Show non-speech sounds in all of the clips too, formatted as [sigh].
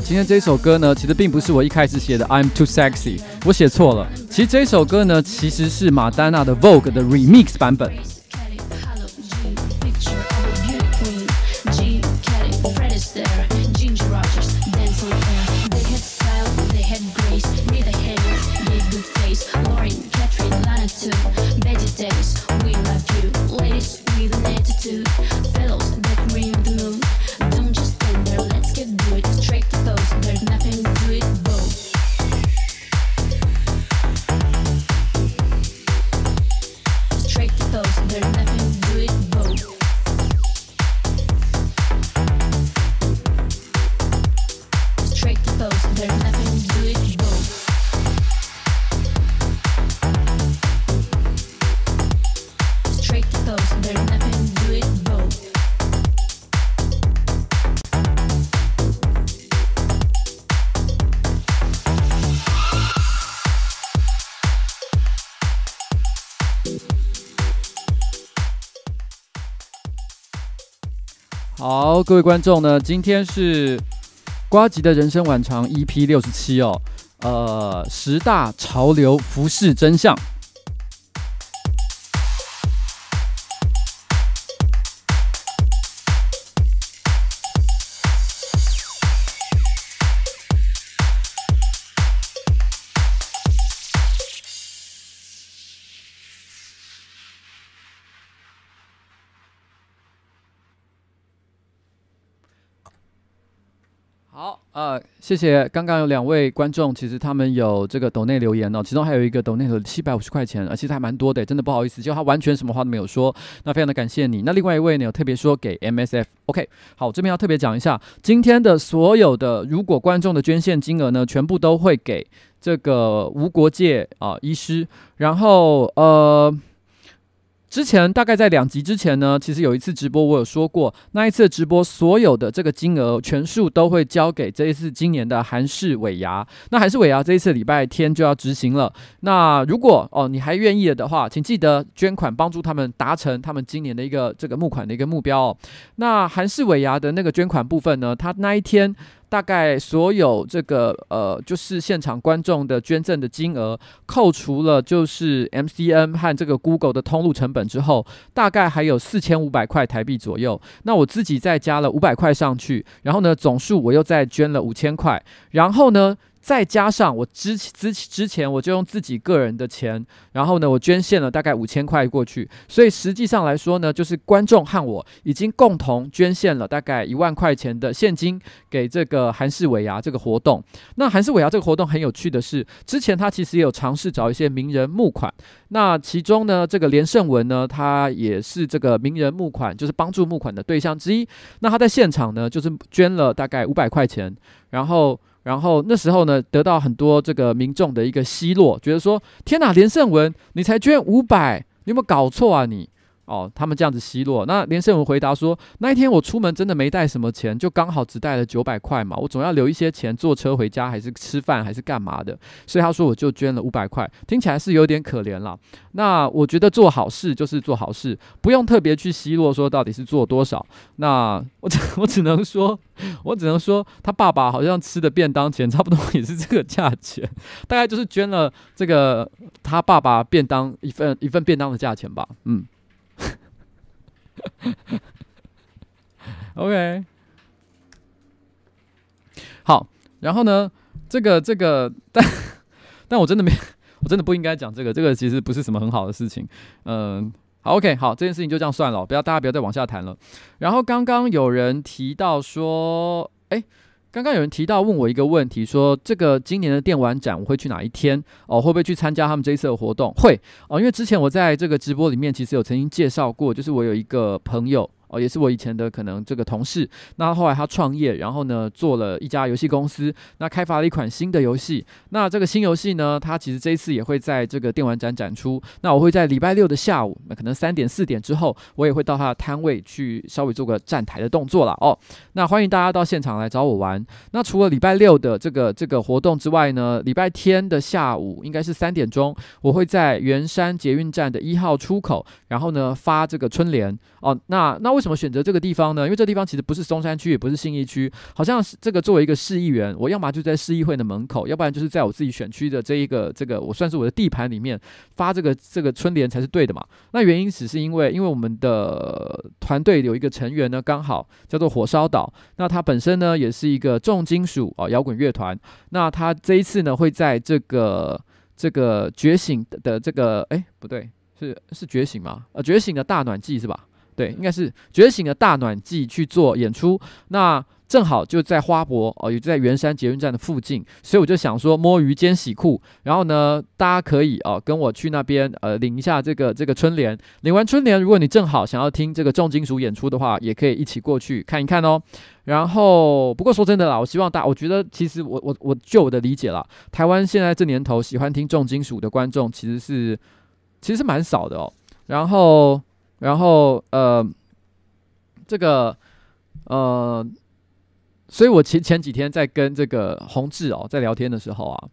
今天这首歌呢，其实并不是我一开始写的 I'm Too Sexy，我写错了。其实这首歌呢，其实是马丹娜的 Vogue 的 Remix 版本。各位观众呢，今天是瓜吉的人生晚长 EP 六十七哦，呃，十大潮流服饰真相。呃，谢谢。刚刚有两位观众，其实他们有这个抖内留言哦，其中还有一个抖内的七百五十块钱，呃，其实还蛮多的，真的不好意思，就他完全什么话都没有说，那非常的感谢你。那另外一位呢，有特别说给 MSF，OK，好，这边要特别讲一下，今天的所有的如果观众的捐献金额呢，全部都会给这个无国界啊、医师，然后呃。之前大概在两集之前呢，其实有一次直播，我有说过，那一次直播所有的这个金额全数都会交给这一次今年的韩式尾牙。那韩式尾牙这一次礼拜天就要执行了。那如果哦你还愿意的话，请记得捐款帮助他们达成他们今年的一个这个募款的一个目标哦。那韩式尾牙的那个捐款部分呢，他那一天。大概所有这个呃，就是现场观众的捐赠的金额，扣除了就是 MCN 和这个 Google 的通路成本之后，大概还有四千五百块台币左右。那我自己再加了五百块上去，然后呢，总数我又再捐了五千块，然后呢。再加上我之之之前，我就用自己个人的钱，然后呢，我捐献了大概五千块过去，所以实际上来说呢，就是观众和我已经共同捐献了大概一万块钱的现金给这个韩式尾牙这个活动。那韩式尾牙这个活动很有趣的是，之前他其实也有尝试找一些名人募款，那其中呢，这个连胜文呢，他也是这个名人募款，就是帮助募款的对象之一。那他在现场呢，就是捐了大概五百块钱，然后。然后那时候呢，得到很多这个民众的一个奚落，觉得说：“天哪，连胜文，你才捐五百，你有没有搞错啊你？”哦，他们这样子奚落。那连胜文回答说：“那一天我出门真的没带什么钱，就刚好只带了九百块嘛。我总要留一些钱坐车回家，还是吃饭，还是干嘛的。所以他说我就捐了五百块，听起来是有点可怜了。那我觉得做好事就是做好事，不用特别去奚落说到底是做多少。那我 [laughs] 只我只能说，我只能说他爸爸好像吃的便当钱差不多也是这个价钱，大概就是捐了这个他爸爸便当一份一份便当的价钱吧。嗯。” [laughs] OK，好，然后呢，这个这个，但但我真的没，我真的不应该讲这个，这个其实不是什么很好的事情。嗯，好，OK，好，这件事情就这样算了，不要大家不要再往下谈了。然后刚刚有人提到说，哎。刚刚有人提到问我一个问题，说这个今年的电玩展我会去哪一天？哦，会不会去参加他们这一次的活动？会哦，因为之前我在这个直播里面其实有曾经介绍过，就是我有一个朋友。哦，也是我以前的可能这个同事，那后来他创业，然后呢做了一家游戏公司，那开发了一款新的游戏。那这个新游戏呢，它其实这一次也会在这个电玩展展出。那我会在礼拜六的下午，那可能三点四点之后，我也会到他的摊位去稍微做个站台的动作了哦。那欢迎大家到现场来找我玩。那除了礼拜六的这个这个活动之外呢，礼拜天的下午应该是三点钟，我会在圆山捷运站的一号出口，然后呢发这个春联哦。那那。为什么选择这个地方呢？因为这地方其实不是松山区，也不是信义区，好像是这个作为一个市议员，我要么就在市议会的门口，要不然就是在我自己选区的这一个这个我算是我的地盘里面发这个这个春联才是对的嘛。那原因只是因为，因为我们的团队有一个成员呢，刚好叫做火烧岛，那他本身呢也是一个重金属啊摇滚乐团，那他这一次呢会在这个这个觉醒的这个哎不对，是是觉醒吗？呃，觉醒的大暖季是吧？对，应该是觉醒的大暖季去做演出，那正好就在花博哦，也就在圆山捷运站的附近，所以我就想说摸鱼兼洗裤，然后呢，大家可以哦跟我去那边呃领一下这个这个春联，领完春联，如果你正好想要听这个重金属演出的话，也可以一起过去看一看哦。然后不过说真的啦，我希望大，我觉得其实我我我就我的理解啦，台湾现在这年头喜欢听重金属的观众其实是其实是蛮少的哦，然后。然后呃，这个呃，所以我前前几天在跟这个洪志哦在聊天的时候啊，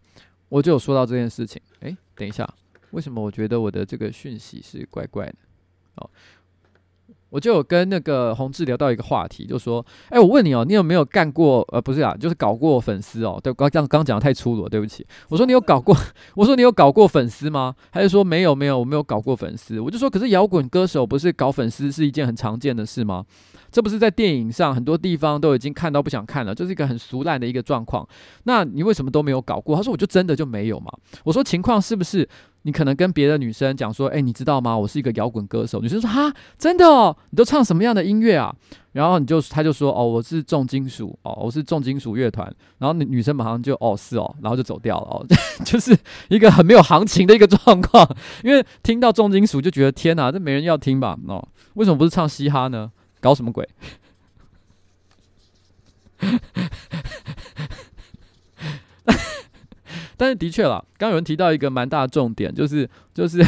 我就有说到这件事情。哎，等一下，为什么我觉得我的这个讯息是怪怪的？哦，我就有跟那个宏志聊到一个话题，就说：“哎，我问你哦，你有没有干过？呃，不是啊，就是搞过粉丝哦。对，刚刚刚讲的太粗鲁，对不起。我说你有搞过，[laughs] 我说你有搞过粉丝吗？他就说没有，没有，我没有搞过粉丝。我就说，可是摇滚歌手不是搞粉丝是一件很常见的事吗？这不是在电影上很多地方都已经看到不想看了，就是一个很俗烂的一个状况。那你为什么都没有搞过？他说我就真的就没有嘛。我说情况是不是？”你可能跟别的女生讲说，哎，你知道吗？我是一个摇滚歌手。女生说，哈，真的哦？你都唱什么样的音乐啊？然后你就，他就说，哦，我是重金属，哦，我是重金属乐团。然后女女生马上就，哦，是哦，然后就走掉了，哦，[laughs] 就是一个很没有行情的一个状况。因为听到重金属就觉得，天哪，这没人要听吧？哦，为什么不是唱嘻哈呢？搞什么鬼？但是的确啦，刚有人提到一个蛮大的重点，就是就是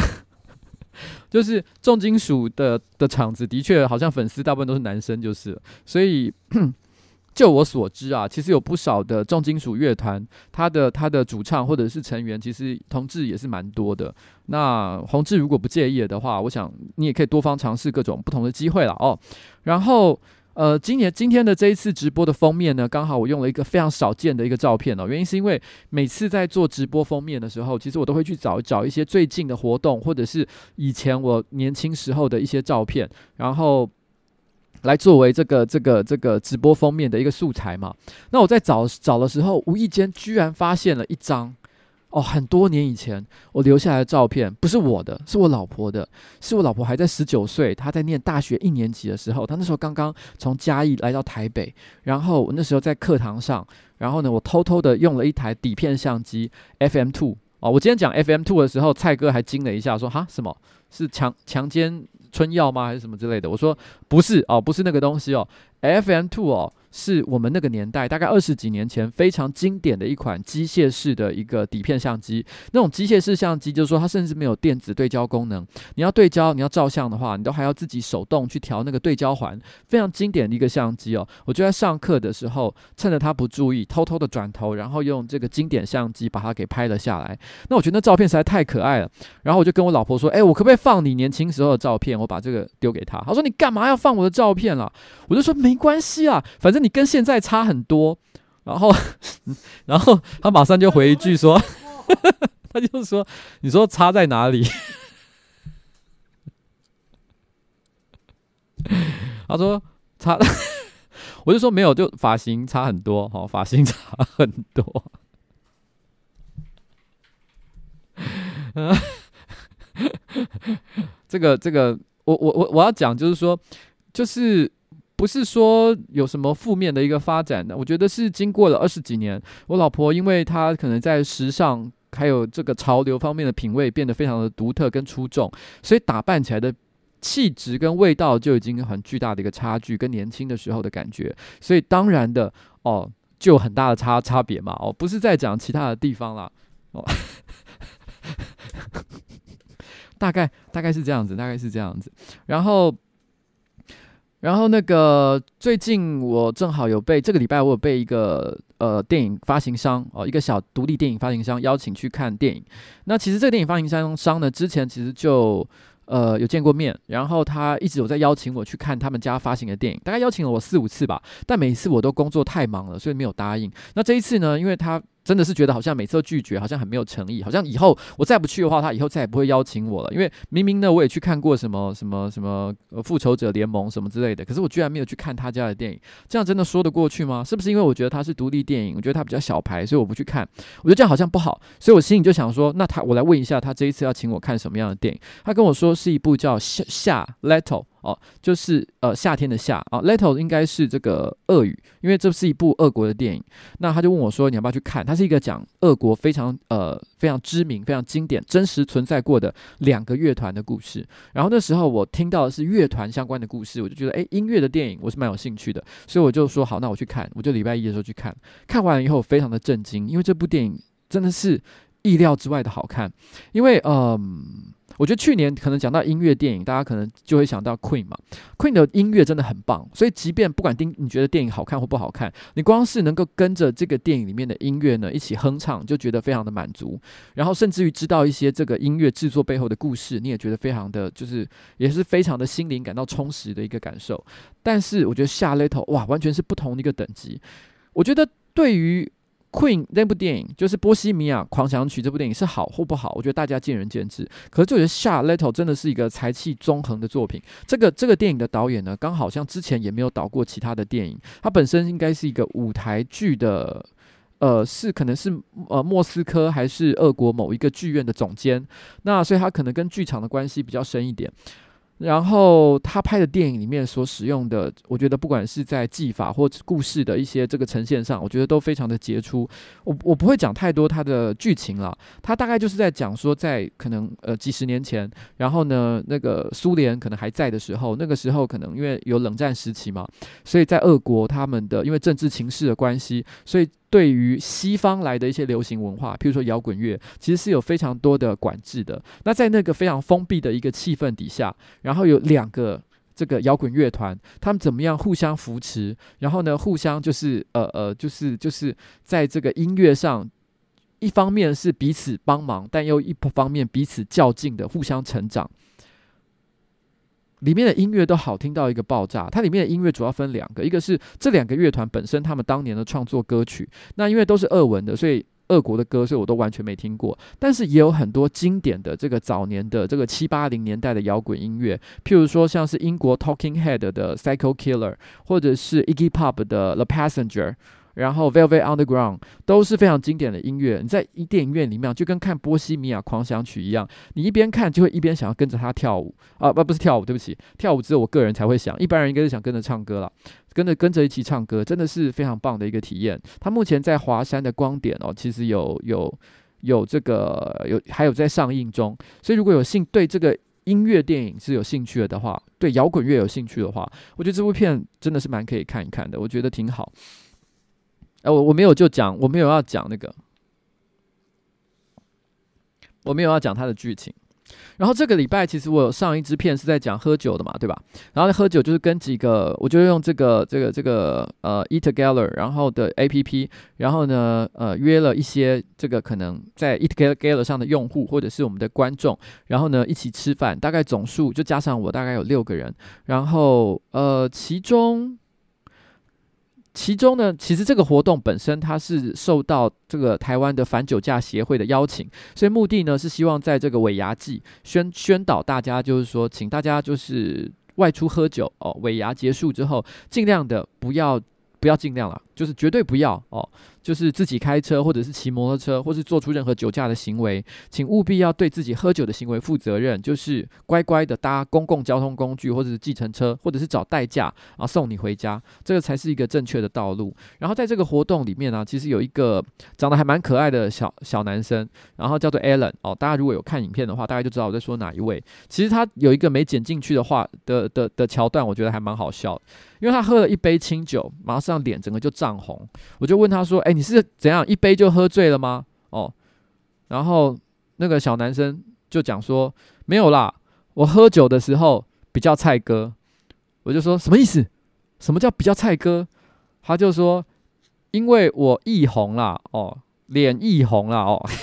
[laughs] 就是重金属的的场子，的确好像粉丝大部分都是男生，就是。所以 [clears throat] 就我所知啊，其实有不少的重金属乐团，他的他的主唱或者是成员，其实同志也是蛮多的。那宏志如果不介意的话，我想你也可以多方尝试各种不同的机会了哦。然后。呃，今年今天的这一次直播的封面呢，刚好我用了一个非常少见的一个照片哦。原因是因为每次在做直播封面的时候，其实我都会去找找一些最近的活动，或者是以前我年轻时候的一些照片，然后来作为这个这个这个直播封面的一个素材嘛。那我在找找的时候，无意间居然发现了一张。哦，很多年以前我留下来的照片，不是我的，是我老婆的。是我老婆还在十九岁，她在念大学一年级的时候，她那时候刚刚从嘉义来到台北，然后我那时候在课堂上，然后呢，我偷偷的用了一台底片相机 FM Two。哦，我今天讲 FM Two 的时候，蔡哥还惊了一下，说：“哈，什么？是强强奸春药吗？还是什么之类的？”我说：“不是哦，不是那个东西哦，FM Two 哦。”是我们那个年代，大概二十几年前非常经典的一款机械式的一个底片相机。那种机械式相机，就是说它甚至没有电子对焦功能。你要对焦，你要照相的话，你都还要自己手动去调那个对焦环。非常经典的一个相机哦。我就在上课的时候，趁着他不注意，偷偷的转头，然后用这个经典相机把它给拍了下来。那我觉得那照片实在太可爱了。然后我就跟我老婆说：“哎，我可不可以放你年轻时候的照片？我把这个丢给他。”他说：“你干嘛要放我的照片了？”我就说：“没关系啊，反正。”你跟现在差很多，然后，[laughs] 然后他马上就回一句说，[laughs] 他就说，你说差在哪里？[laughs] 他说差，我就说没有，就发型差很多，好，发型差很多。这个这个，我我我我要讲就是说，就是。不是说有什么负面的一个发展的，我觉得是经过了二十几年，我老婆因为她可能在时尚还有这个潮流方面的品味变得非常的独特跟出众，所以打扮起来的气质跟味道就已经很巨大的一个差距，跟年轻的时候的感觉，所以当然的哦，就有很大的差差别嘛，哦，不是在讲其他的地方啦，哦，[laughs] 大概大概是这样子，大概是这样子，然后。然后那个最近我正好有被这个礼拜我有被一个呃电影发行商哦，一个小独立电影发行商邀请去看电影。那其实这个电影发行商商呢，之前其实就呃有见过面，然后他一直有在邀请我去看他们家发行的电影，大概邀请了我四五次吧，但每一次我都工作太忙了，所以没有答应。那这一次呢，因为他。真的是觉得好像每次都拒绝，好像很没有诚意，好像以后我再不去的话，他以后再也不会邀请我了。因为明明呢，我也去看过什么什么什么复仇者联盟什么之类的，可是我居然没有去看他家的电影，这样真的说得过去吗？是不是因为我觉得他是独立电影，我觉得他比较小牌，所以我不去看？我觉得这样好像不好，所以我心里就想说，那他我来问一下，他这一次要请我看什么样的电影？他跟我说是一部叫夏夏 Leto。哦，就是呃夏天的夏啊，Little 应该是这个俄语，因为这是一部俄国的电影。那他就问我说：“你要不要去看？”它是一个讲俄国非常呃非常知名、非常经典、真实存在过的两个乐团的故事。然后那时候我听到的是乐团相关的故事，我就觉得诶，音乐的电影我是蛮有兴趣的，所以我就说好，那我去看。我就礼拜一的时候去看，看完了以后非常的震惊，因为这部电影真的是意料之外的好看。因为嗯。我觉得去年可能讲到音乐电影，大家可能就会想到 Queen 嘛，Queen 的音乐真的很棒，所以即便不管丁你觉得电影好看或不好看，你光是能够跟着这个电影里面的音乐呢一起哼唱，就觉得非常的满足。然后甚至于知道一些这个音乐制作背后的故事，你也觉得非常的就是也是非常的心灵感到充实的一个感受。但是我觉得下 Little 哇，完全是不同的一个等级。我觉得对于 Queen 那部电影就是《波西米亚狂想曲》这部电影是好或不好，我觉得大家见仁见智。可是就觉得《夏 Little》真的是一个才气纵横的作品。这个这个电影的导演呢，刚好像之前也没有导过其他的电影，他本身应该是一个舞台剧的，呃，是可能是呃莫斯科还是俄国某一个剧院的总监，那所以他可能跟剧场的关系比较深一点。然后他拍的电影里面所使用的，我觉得不管是在技法或故事的一些这个呈现上，我觉得都非常的杰出。我我不会讲太多他的剧情了，他大概就是在讲说，在可能呃几十年前，然后呢那个苏联可能还在的时候，那个时候可能因为有冷战时期嘛，所以在俄国他们的因为政治情势的关系，所以。对于西方来的一些流行文化，譬如说摇滚乐，其实是有非常多的管制的。那在那个非常封闭的一个气氛底下，然后有两个这个摇滚乐团，他们怎么样互相扶持，然后呢，互相就是呃呃，就是就是在这个音乐上，一方面是彼此帮忙，但又一方面彼此较劲的互相成长。里面的音乐都好听到一个爆炸。它里面的音乐主要分两个，一个是这两个乐团本身他们当年的创作歌曲，那因为都是俄文的，所以俄国的歌，所以我都完全没听过。但是也有很多经典的这个早年的这个七八零年代的摇滚音乐，譬如说像是英国 Talking Head 的 Psycho Killer，或者是 Iggy Pop 的 The Passenger。然后 Velvet Underground 都是非常经典的音乐。你在一电影院里面，就跟看《波西米亚狂想曲》一样，你一边看就会一边想要跟着他跳舞啊！不，不是跳舞，对不起，跳舞只有我个人才会想，一般人应该是想跟着唱歌了，跟着跟着一起唱歌，真的是非常棒的一个体验。他目前在华山的光点哦，其实有有有这个有还有在上映中，所以如果有兴对这个音乐电影是有兴趣的话，对摇滚乐有兴趣的话，我觉得这部片真的是蛮可以看一看的，我觉得挺好。哎，我我没有就讲，我没有要讲那个，我没有要讲他的剧情。然后这个礼拜其实我有上一支片是在讲喝酒的嘛，对吧？然后喝酒就是跟几个，我就用这个这个这个呃 Eat Together，然后的 APP，然后呢呃约了一些这个可能在 Eat Together 上的用户或者是我们的观众，然后呢一起吃饭，大概总数就加上我大概有六个人，然后呃其中。其中呢，其实这个活动本身它是受到这个台湾的反酒驾协会的邀请，所以目的呢是希望在这个尾牙季宣宣导大家，就是说，请大家就是外出喝酒哦，尾牙结束之后，尽量的不要不要尽量了，就是绝对不要哦。就是自己开车，或者是骑摩托车，或是做出任何酒驾的行为，请务必要对自己喝酒的行为负责任。就是乖乖的搭公共交通工具，或者是计程车，或者是找代驾，啊送你回家，这个才是一个正确的道路。然后在这个活动里面呢、其实有一个长得还蛮可爱的小小男生，然后叫做 Alan 哦。大家如果有看影片的话，大概就知道我在说哪一位。其实他有一个没剪进去的话的的的桥段，我觉得还蛮好笑，因为他喝了一杯清酒，马上脸整个就涨红。我就问他说：“哎、”你是怎样一杯就喝醉了吗？哦，然后那个小男生就讲说没有啦，我喝酒的时候比较菜哥。我就说什么意思？什么叫比较菜哥？他就说因为我易红啦，哦，脸易红啦，哦。[laughs]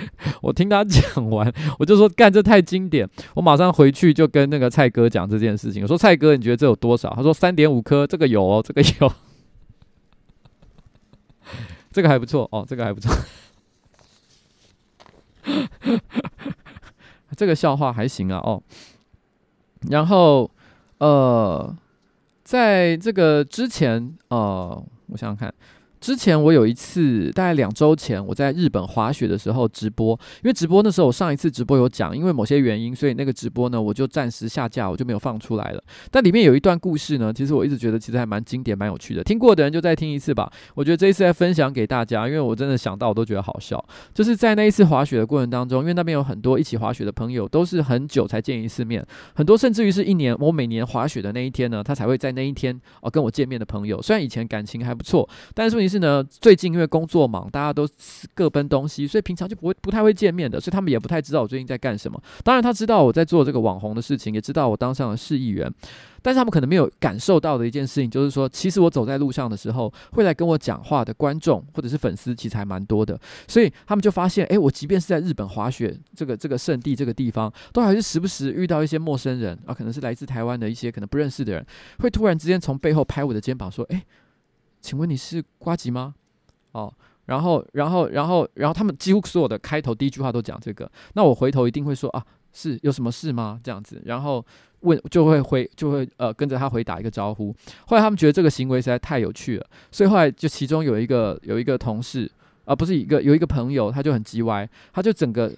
[laughs] 我听他讲完，我就说干，这太经典，我马上回去就跟那个蔡哥讲这件事情。我说蔡哥，你觉得这有多少？他说三点五颗，这个有哦，这个有，[laughs] 这个还不错哦，这个还不错，[laughs] 这个笑话还行啊哦。然后呃，在这个之前呃，我想想看。之前我有一次，大概两周前，我在日本滑雪的时候直播，因为直播那时候我上一次直播有讲，因为某些原因，所以那个直播呢我就暂时下架，我就没有放出来了。但里面有一段故事呢，其实我一直觉得其实还蛮经典、蛮有趣的，听过的人就再听一次吧。我觉得这一次再分享给大家，因为我真的想到我都觉得好笑。就是在那一次滑雪的过程当中，因为那边有很多一起滑雪的朋友，都是很久才见一次面，很多甚至于是一年，我每年滑雪的那一天呢，他才会在那一天哦跟我见面的朋友。虽然以前感情还不错，但是问题题是呢，最近因为工作忙，大家都各奔东西，所以平常就不会不太会见面的，所以他们也不太知道我最近在干什么。当然，他知道我在做这个网红的事情，也知道我当上了市议员。但是他们可能没有感受到的一件事情，就是说，其实我走在路上的时候，会来跟我讲话的观众或者是粉丝，其实还蛮多的。所以他们就发现，诶，我即便是在日本滑雪这个这个圣地这个地方，都还是时不时遇到一些陌生人啊，可能是来自台湾的一些可能不认识的人，会突然之间从背后拍我的肩膀说：“诶，请问你是瓜吉吗？”哦，然后然后然后然后他们几乎所有的开头第一句话都讲这个，那我回头一定会说啊。是有什么事吗？这样子，然后问就会回就会呃跟着他回打一个招呼。后来他们觉得这个行为实在太有趣了，所以后来就其中有一个有一个同事啊、不是一个有一个朋友，他就很叽歪，他就整个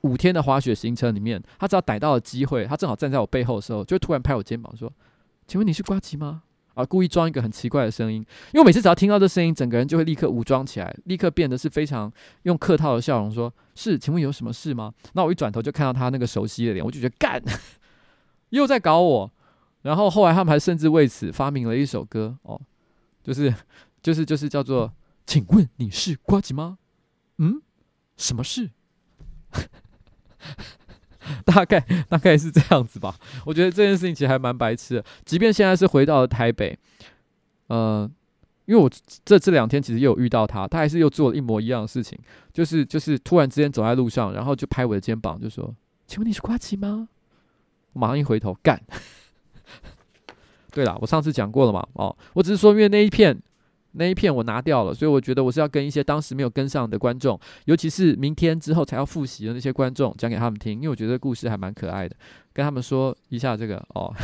五天的滑雪行程里面，他只要逮到了机会，他正好站在我背后的时候，就突然拍我肩膀说：“请问你是瓜吉吗？”啊，故意装一个很奇怪的声音，因为每次只要听到这声音，整个人就会立刻武装起来，立刻变得是非常用客套的笑容说：“是，请问有什么事吗？”那我一转头就看到他那个熟悉的脸，我就觉得干，[laughs] 又在搞我。然后后来他们还甚至为此发明了一首歌哦，就是就是就是叫做“请问你是瓜吉吗？”嗯，什么事？[laughs] [laughs] 大概大概是这样子吧，我觉得这件事情其实还蛮白痴的。即便现在是回到了台北，呃，因为我这这两天其实又有遇到他，他还是又做了一模一样的事情，就是就是突然之间走在路上，然后就拍我的肩膀，就说：“请问你是瓜吉吗？”我马上一回头干。[laughs] 对了，我上次讲过了嘛，哦，我只是说因为那一片。那一片我拿掉了，所以我觉得我是要跟一些当时没有跟上的观众，尤其是明天之后才要复习的那些观众讲给他们听，因为我觉得故事还蛮可爱的，跟他们说一下这个哦，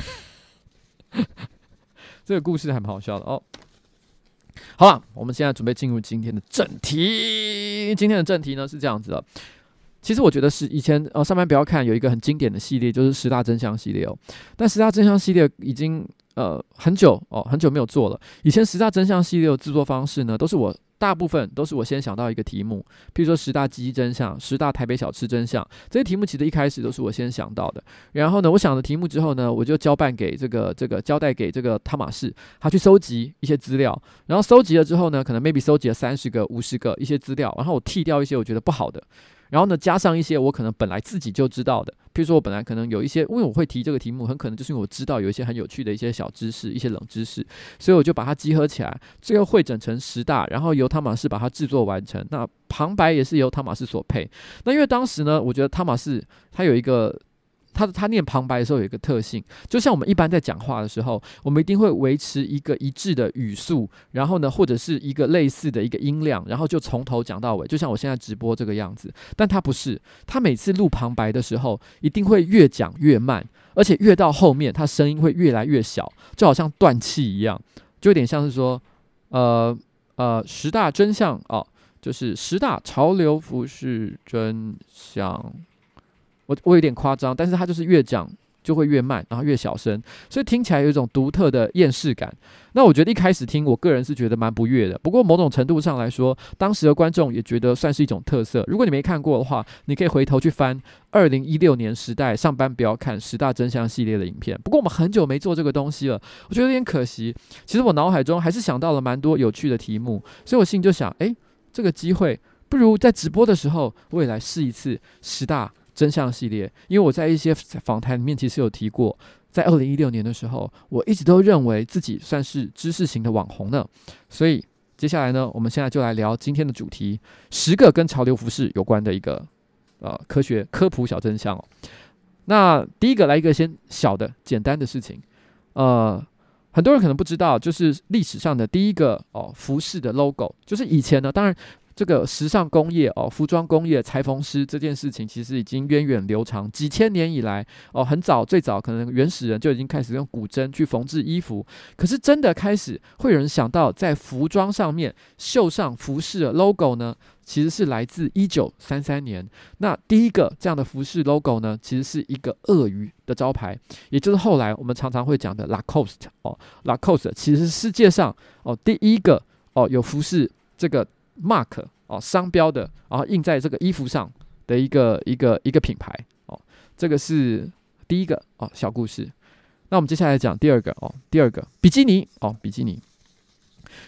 [laughs] 这个故事还蛮好笑的哦。好了，我们现在准备进入今天的正题。今天的正题呢是这样子的，其实我觉得是以前呃上班不要看有一个很经典的系列，就是十大真相系列哦，但十大真相系列已经。呃，很久哦，很久没有做了。以前十大真相系列的制作方式呢，都是我大部分都是我先想到一个题目，譬如说十大记忆真相、十大台北小吃真相这些题目，其实一开始都是我先想到的。然后呢，我想了题目之后呢，我就交办给这个这个交代给这个汤玛士，他去收集一些资料。然后收集了之后呢，可能 maybe 收集了三十个、五十个一些资料，然后我剔掉一些我觉得不好的。然后呢，加上一些我可能本来自己就知道的，譬如说我本来可能有一些，因为我会提这个题目，很可能就是因为我知道有一些很有趣的一些小知识、一些冷知识，所以我就把它集合起来，最后汇整成十大，然后由汤马士把它制作完成。那旁白也是由汤马士所配。那因为当时呢，我觉得汤马士他有一个。他他念旁白的时候有一个特性，就像我们一般在讲话的时候，我们一定会维持一个一致的语速，然后呢，或者是一个类似的一个音量，然后就从头讲到尾，就像我现在直播这个样子。但他不是，他每次录旁白的时候，一定会越讲越慢，而且越到后面，他声音会越来越小，就好像断气一样，就有点像是说，呃呃，十大真相哦，就是十大潮流服饰真相。我我有点夸张，但是他就是越讲就会越慢，然后越小声，所以听起来有一种独特的厌世感。那我觉得一开始听，我个人是觉得蛮不悦的。不过某种程度上来说，当时的观众也觉得算是一种特色。如果你没看过的话，你可以回头去翻二零一六年时代上班不要看十大真相系列的影片。不过我们很久没做这个东西了，我觉得有点可惜。其实我脑海中还是想到了蛮多有趣的题目，所以我心里就想，诶，这个机会不如在直播的时候，我也来试一次十大。真相系列，因为我在一些访谈里面其实有提过，在二零一六年的时候，我一直都认为自己算是知识型的网红呢。所以接下来呢，我们现在就来聊今天的主题：十个跟潮流服饰有关的一个呃科学科普小真相哦。那第一个来一个先小的简单的事情，呃，很多人可能不知道，就是历史上的第一个哦服饰的 logo，就是以前呢，当然。这个时尚工业哦，服装工业裁缝师这件事情，其实已经源远流长，几千年以来哦，很早最早可能原始人就已经开始用骨针去缝制衣服。可是真的开始会有人想到在服装上面绣上服饰的 logo 呢？其实是来自一九三三年。那第一个这样的服饰 logo 呢，其实是一个鳄鱼的招牌，也就是后来我们常常会讲的 Lacoste 哦，Lacoste 其实是世界上哦第一个哦有服饰这个。Mark 哦，商标的，然后印在这个衣服上的一个一个一个品牌哦，这个是第一个哦小故事。那我们接下来讲第二个哦，第二个比基尼哦，比基尼。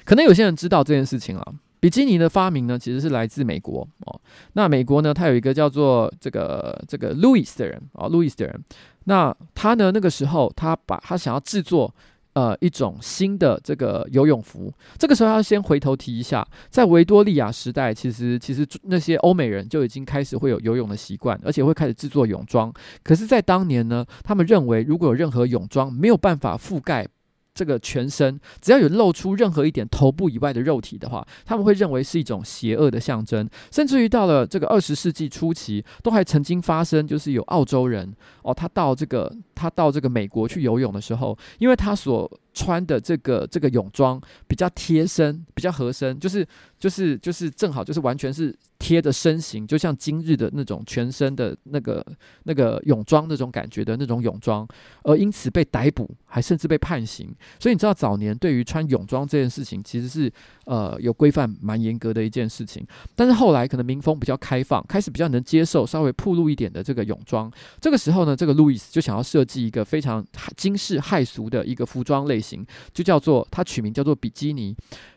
可能有些人知道这件事情啊。比基尼的发明呢，其实是来自美国哦。那美国呢，他有一个叫做这个这个路易斯的人啊，路易斯的人。那他呢，那个时候他把他想要制作呃一种新的这个游泳服。这个时候要先回头提一下，在维多利亚时代，其实其实那些欧美人就已经开始会有游泳的习惯，而且会开始制作泳装。可是，在当年呢，他们认为如果有任何泳装没有办法覆盖。这个全身只要有露出任何一点头部以外的肉体的话，他们会认为是一种邪恶的象征。甚至于到了这个二十世纪初期，都还曾经发生，就是有澳洲人哦，他到这个他到这个美国去游泳的时候，因为他所穿的这个这个泳装比较贴身，比较合身，就是就是就是正好就是完全是。贴着身形，就像今日的那种全身的那个那个泳装那种感觉的那种泳装，而因此被逮捕，还甚至被判刑。所以你知道，早年对于穿泳装这件事情，其实是呃有规范蛮严格的一件事情。但是后来可能民风比较开放，开始比较能接受稍微暴露一点的这个泳装。这个时候呢，这个路易斯就想要设是一个非常惊世骇俗的一个服装类型，就叫做它取名叫做比基尼。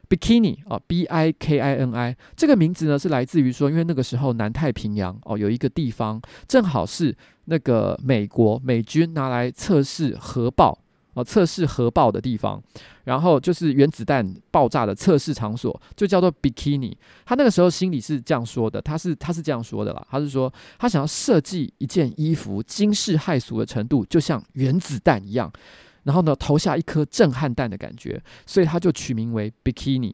Bikini 啊，B I K I N I 这个名字呢是来自于说，因为那个时候南太平洋哦有一个地方正好是那个美国美军拿来测试核爆哦测试核爆的地方，然后就是原子弹爆炸的测试场所，就叫做 Bikini。他那个时候心里是这样说的，他是他是这样说的啦，他是说他想要设计一件衣服惊世骇俗的程度，就像原子弹一样。然后呢，投下一颗震撼弹的感觉，所以他就取名为 Bikini。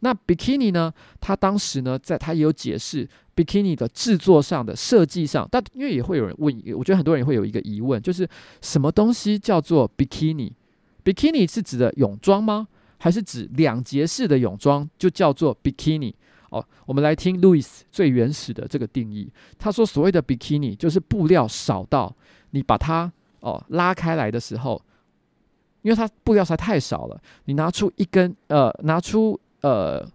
那 Bikini 呢，他当时呢，在他也有解释 Bikini 的制作上的设计上，但因为也会有人问，我觉得很多人也会有一个疑问，就是什么东西叫做 Bikini？Bikini 是指的泳装吗？还是指两节式的泳装就叫做 Bikini？哦，我们来听 Louis 最原始的这个定义。他说，所谓的 Bikini 就是布料少到你把它哦拉开来的时候。因为它布料实在太少了，你拿出一根呃，拿出呃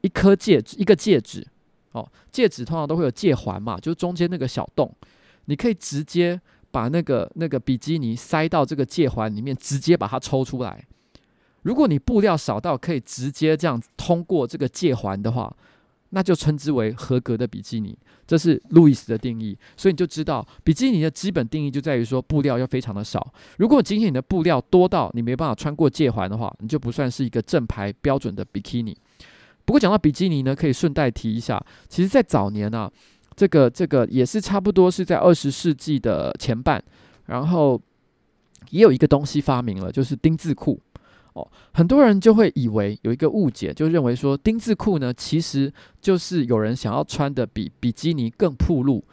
一颗戒指，一个戒指哦，戒指通常都会有戒环嘛，就是中间那个小洞，你可以直接把那个那个比基尼塞到这个戒环里面，直接把它抽出来。如果你布料少到可以直接这样通过这个戒环的话，那就称之为合格的比基尼。这是路易斯的定义，所以你就知道比基尼的基本定义就在于说布料要非常的少。如果今天你的布料多到你没办法穿过戒环的话，你就不算是一个正牌标准的比基尼。不过讲到比基尼呢，可以顺带提一下，其实，在早年啊，这个这个也是差不多是在二十世纪的前半，然后也有一个东西发明了，就是丁字裤。哦，很多人就会以为有一个误解，就认为说丁字裤呢，其实就是有人想要穿的比比基尼更暴露，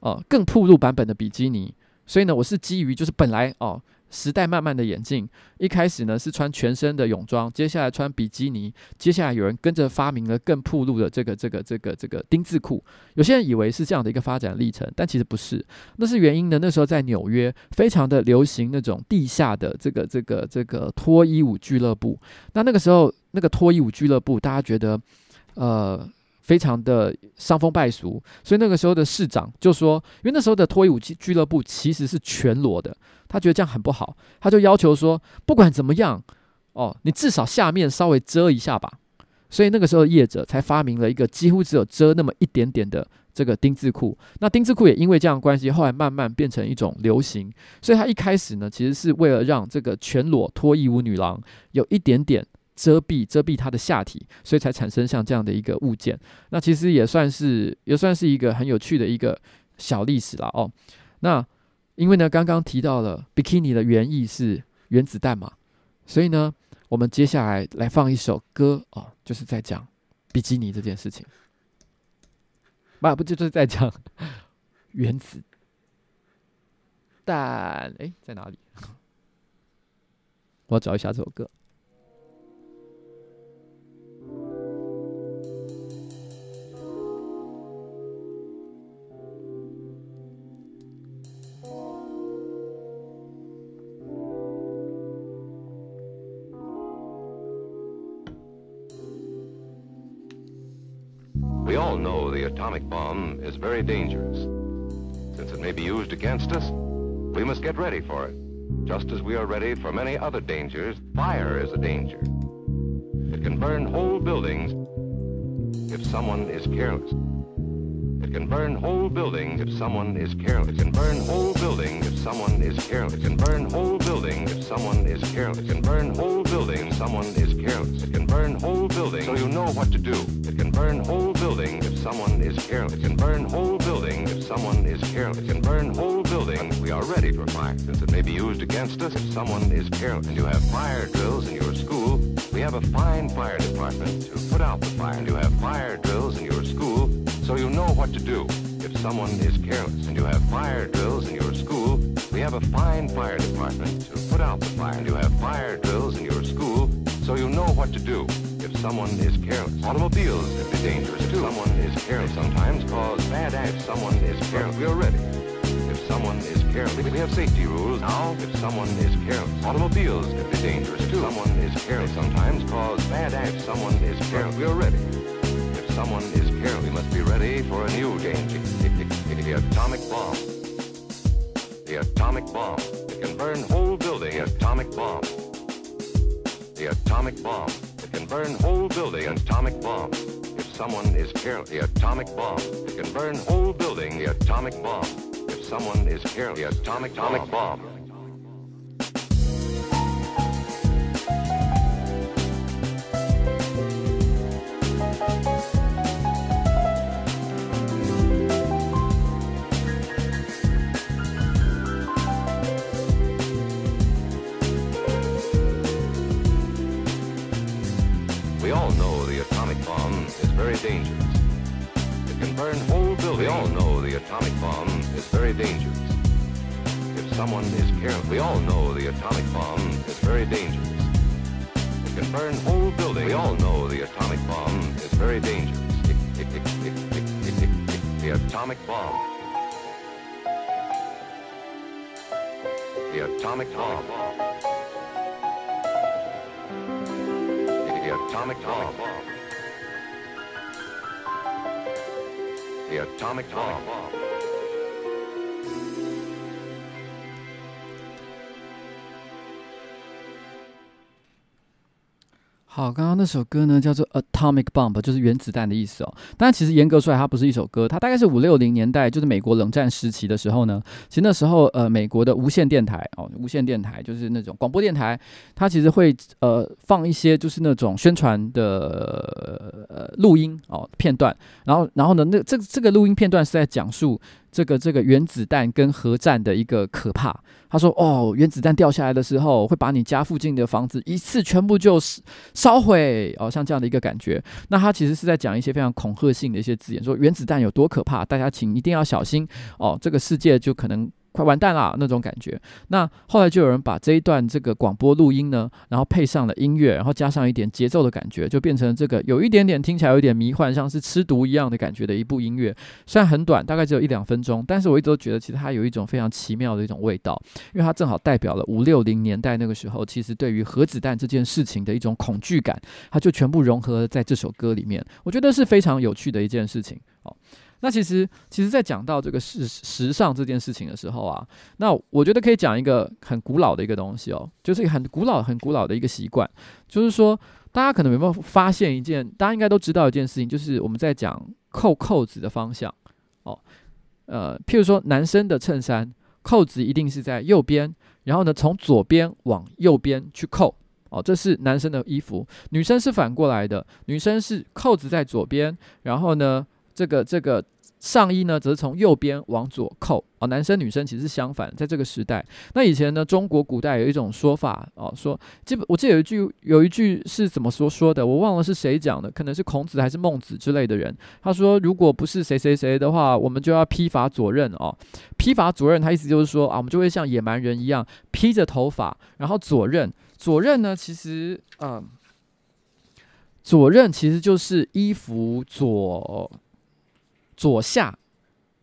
哦、呃，更暴露版本的比基尼。所以呢，我是基于就是本来哦。时代慢慢的演进，一开始呢是穿全身的泳装，接下来穿比基尼，接下来有人跟着发明了更暴露的这个这个这个这个丁字裤。有些人以为是这样的一个发展历程，但其实不是。那是原因呢，那时候在纽约非常的流行那种地下的这个这个这个脱衣舞俱乐部。那那个时候那个脱衣舞俱乐部，大家觉得呃。非常的伤风败俗，所以那个时候的市长就说，因为那时候的脱衣舞俱俱乐部其实是全裸的，他觉得这样很不好，他就要求说，不管怎么样，哦，你至少下面稍微遮一下吧。所以那个时候业者才发明了一个几乎只有遮那么一点点的这个丁字裤。那丁字裤也因为这样关系，后来慢慢变成一种流行。所以他一开始呢，其实是为了让这个全裸脱衣舞女郎有一点点。遮蔽遮蔽他的下体，所以才产生像这样的一个物件。那其实也算是也算是一个很有趣的一个小历史了哦。那因为呢，刚刚提到了 bikini 的原意是原子弹嘛，所以呢，我们接下来来放一首歌哦，就是在讲比基尼这件事情。不不就是在讲 [laughs] 原子弹？哎，在哪里？[laughs] 我要找一下这首歌。Know the atomic bomb is very dangerous. Since it may be used against us, we must get ready for it. Just as we are ready for many other dangers, fire is a danger. It can burn whole buildings if someone is careless. It can burn whole buildings if someone is careless. It can burn whole buildings if someone is careless. It can burn whole buildings if someone is careless. It can burn whole buildings if someone is careless. It can burn whole buildings so you know what to do. It can burn whole buildings if someone is careless. It can burn whole buildings if someone is careless. It can burn whole buildings. We are ready for fire since it may be used against us if someone is careless. And you have fire drills in your school. We have a fine fire department to put out the fire. And you have fire drills in your school so you know what to do if someone is careless. And you have fire drills in your school. We have a fine fire department to put out the fire. And you have fire drills in your school so you know what to do if someone is careless. Automobiles can be dangerous too. If Someone is careless sometimes cause bad acts. Someone is careless. We are ready. If someone is careless, we have safety rules now. If someone is careless, automobiles can be dangerous too. Someone is careless sometimes cause bad acts. Someone is careless. We are ready. If someone is careless, we must be ready for a new danger. [laughs] The atomic bomb. The atomic bomb. It can burn whole building. Atomic bomb. The atomic bomb. It can burn whole building. Atomic bomb. If someone is careless, the atomic bomb. It can burn whole building. The atomic bomb. If someone is careless, the atomic atomic bomb. Atomic bomb. The atomic bomb. The atomic bomb. 好，刚刚那首歌呢叫做《Atomic Bomb》，就是原子弹的意思哦。但其实严格说来，它不是一首歌，它大概是五六零年代，就是美国冷战时期的时候呢。其实那时候，呃，美国的无线电台哦，无线电台就是那种广播电台，它其实会呃放一些就是那种宣传的呃录音哦片段。然后，然后呢，那这这个录音片段是在讲述。这个这个原子弹跟核战的一个可怕，他说：“哦，原子弹掉下来的时候，会把你家附近的房子一次全部就是烧毁哦，像这样的一个感觉。那他其实是在讲一些非常恐吓性的一些字眼，说原子弹有多可怕，大家请一定要小心哦，这个世界就可能。”快完蛋啦，那种感觉。那后来就有人把这一段这个广播录音呢，然后配上了音乐，然后加上一点节奏的感觉，就变成这个有一点点听起来有点迷幻，像是吃毒一样的感觉的一部音乐。虽然很短，大概只有一两分钟，但是我一直都觉得其实它有一种非常奇妙的一种味道，因为它正好代表了五六零年代那个时候，其实对于核子弹这件事情的一种恐惧感，它就全部融合在这首歌里面。我觉得是非常有趣的一件事情。哦。那其实，其实，在讲到这个时时尚这件事情的时候啊，那我觉得可以讲一个很古老的一个东西哦，就是很古老、很古老的一个习惯，就是说，大家可能有没有发现一件，大家应该都知道一件事情，就是我们在讲扣扣子的方向哦，呃，譬如说男生的衬衫扣子一定是在右边，然后呢，从左边往右边去扣哦，这是男生的衣服，女生是反过来的，女生是扣子在左边，然后呢。这个这个上衣呢，则是从右边往左扣哦。男生女生其实是相反，在这个时代。那以前呢，中国古代有一种说法哦，说基本我记得有一句有一句是怎么说说的，我忘了是谁讲的，可能是孔子还是孟子之类的人。他说，如果不是谁谁谁的话，我们就要披发左衽哦。披发左衽，他意思就是说啊，我们就会像野蛮人一样披着头发，然后左衽。左衽呢，其实嗯、左衽其实就是衣服左。左下、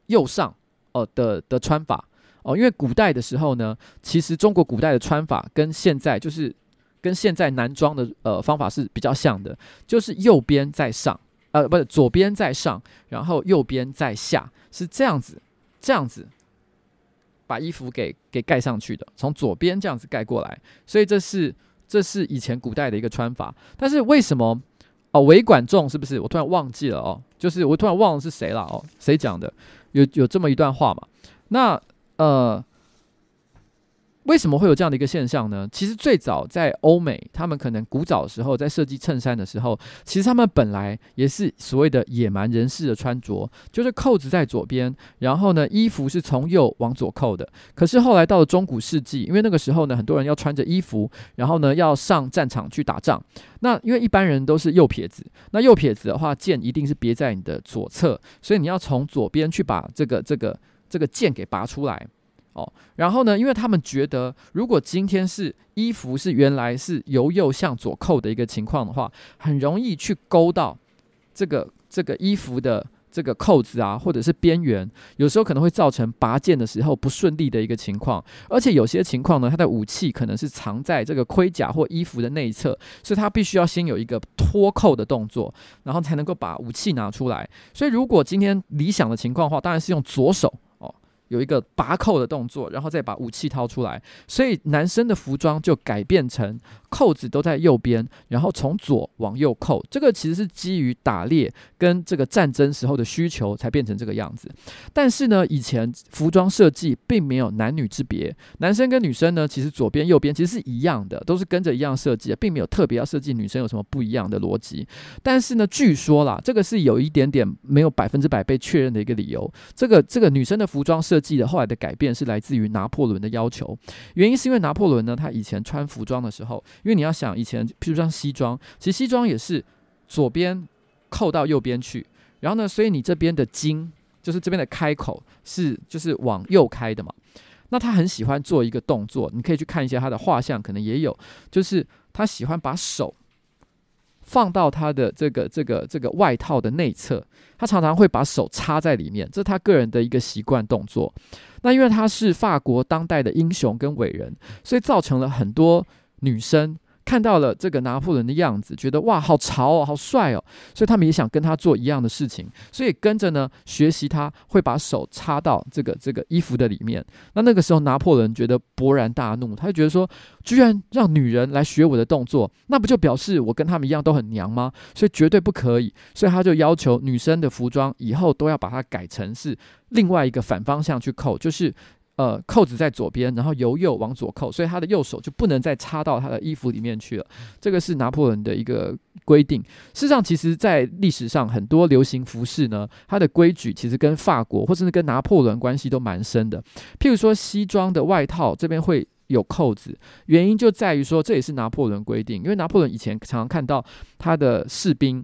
右上，哦、呃、的的穿法哦，因为古代的时候呢，其实中国古代的穿法跟现在就是跟现在男装的呃方法是比较像的，就是右边在上，呃不是左边在上，然后右边在下，是这样子，这样子把衣服给给盖上去的，从左边这样子盖过来，所以这是这是以前古代的一个穿法。但是为什么哦，尾管仲是不是？我突然忘记了哦，就是我突然忘了是谁了哦，谁讲的？有有这么一段话嘛？那呃。为什么会有这样的一个现象呢？其实最早在欧美，他们可能古早的时候在设计衬衫的时候，其实他们本来也是所谓的野蛮人士的穿着，就是扣子在左边，然后呢，衣服是从右往左扣的。可是后来到了中古世纪，因为那个时候呢，很多人要穿着衣服，然后呢要上战场去打仗。那因为一般人都是右撇子，那右撇子的话，剑一定是别在你的左侧，所以你要从左边去把这个这个这个剑给拔出来。哦，然后呢，因为他们觉得，如果今天是衣服是原来是由右向左扣的一个情况的话，很容易去勾到这个这个衣服的这个扣子啊，或者是边缘，有时候可能会造成拔剑的时候不顺利的一个情况。而且有些情况呢，它的武器可能是藏在这个盔甲或衣服的内侧，所以它必须要先有一个脱扣的动作，然后才能够把武器拿出来。所以如果今天理想的情况的话，当然是用左手。有一个拔扣的动作，然后再把武器掏出来，所以男生的服装就改变成扣子都在右边，然后从左往右扣。这个其实是基于打猎跟这个战争时候的需求才变成这个样子。但是呢，以前服装设计并没有男女之别，男生跟女生呢，其实左边右边其实是一样的，都是跟着一样设计，并没有特别要设计女生有什么不一样的逻辑。但是呢，据说啦，这个是有一点点没有百分之百被确认的一个理由。这个这个女生的服装设设计的后来的改变是来自于拿破仑的要求，原因是因为拿破仑呢，他以前穿服装的时候，因为你要想以前，譬如像西装，其实西装也是左边扣到右边去，然后呢，所以你这边的襟就是这边的开口是就是往右开的嘛。那他很喜欢做一个动作，你可以去看一下他的画像，可能也有，就是他喜欢把手。放到他的这个这个这个外套的内侧，他常常会把手插在里面，这是他个人的一个习惯动作。那因为他是法国当代的英雄跟伟人，所以造成了很多女生。看到了这个拿破仑的样子，觉得哇，好潮哦，好帅哦，所以他们也想跟他做一样的事情，所以跟着呢学习，他会把手插到这个这个衣服的里面。那那个时候拿破仑觉得勃然大怒，他就觉得说，居然让女人来学我的动作，那不就表示我跟他们一样都很娘吗？所以绝对不可以。所以他就要求女生的服装以后都要把它改成是另外一个反方向去扣，就是。呃，扣子在左边，然后由右往左扣，所以他的右手就不能再插到他的衣服里面去了。这个是拿破仑的一个规定。事实上，其实，在历史上很多流行服饰呢，它的规矩其实跟法国或者是跟拿破仑关系都蛮深的。譬如说，西装的外套这边会有扣子，原因就在于说，这也是拿破仑规定。因为拿破仑以前常常看到他的士兵，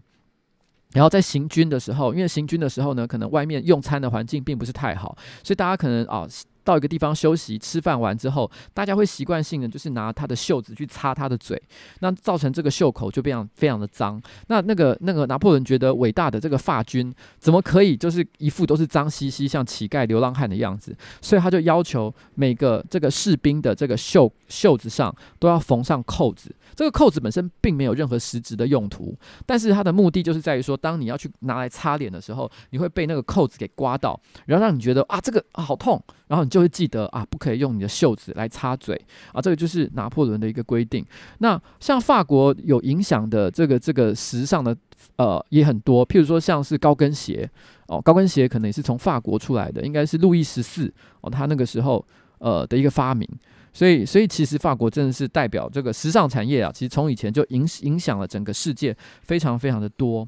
然后在行军的时候，因为行军的时候呢，可能外面用餐的环境并不是太好，所以大家可能啊。到一个地方休息吃饭完之后，大家会习惯性的就是拿他的袖子去擦他的嘴，那造成这个袖口就非常非常的脏。那那个那个拿破仑觉得伟大的这个法军怎么可以就是一副都是脏兮兮像乞丐流浪汉的样子？所以他就要求每个这个士兵的这个袖袖子上都要缝上扣子。这个扣子本身并没有任何实质的用途，但是它的目的就是在于说，当你要去拿来擦脸的时候，你会被那个扣子给刮到，然后让你觉得啊这个啊好痛，然后你就会记得啊不可以用你的袖子来擦嘴啊，这个就是拿破仑的一个规定。那像法国有影响的这个这个时尚的呃也很多，譬如说像是高跟鞋哦，高跟鞋可能也是从法国出来的，应该是路易十四哦他那个时候呃的一个发明。所以，所以其实法国真的是代表这个时尚产业啊，其实从以前就影影响了整个世界非常非常的多。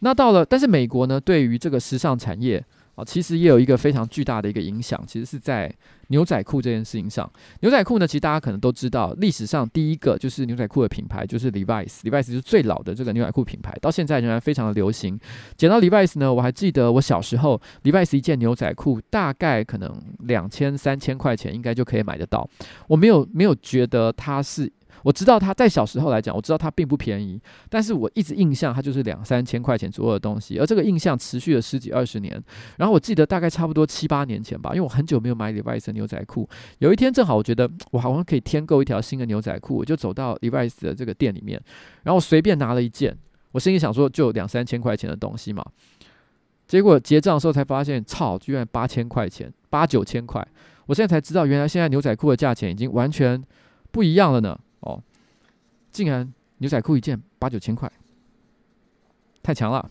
那到了，但是美国呢，对于这个时尚产业。啊，其实也有一个非常巨大的一个影响，其实是在牛仔裤这件事情上。牛仔裤呢，其实大家可能都知道，历史上第一个就是牛仔裤的品牌就是 Levi's，Levi's 就是最老的这个牛仔裤品牌，到现在仍然非常的流行。讲到 Levi's 呢，我还记得我小时候，Levi's 一件牛仔裤大概可能两千三千块钱应该就可以买得到，我没有没有觉得它是。我知道它在小时候来讲，我知道它并不便宜，但是我一直印象它就是两三千块钱左右的东西，而这个印象持续了十几二十年。然后我记得大概差不多七八年前吧，因为我很久没有买 Levi's 的牛仔裤，有一天正好我觉得我好像可以添购一条新的牛仔裤，我就走到 Levi's 的这个店里面，然后随便拿了一件，我心里想说就两三千块钱的东西嘛，结果结账的时候才发现，操，居然八千块钱，八九千块，我现在才知道原来现在牛仔裤的价钱已经完全不一样了呢。哦，竟然牛仔裤一件八九千块，太强了。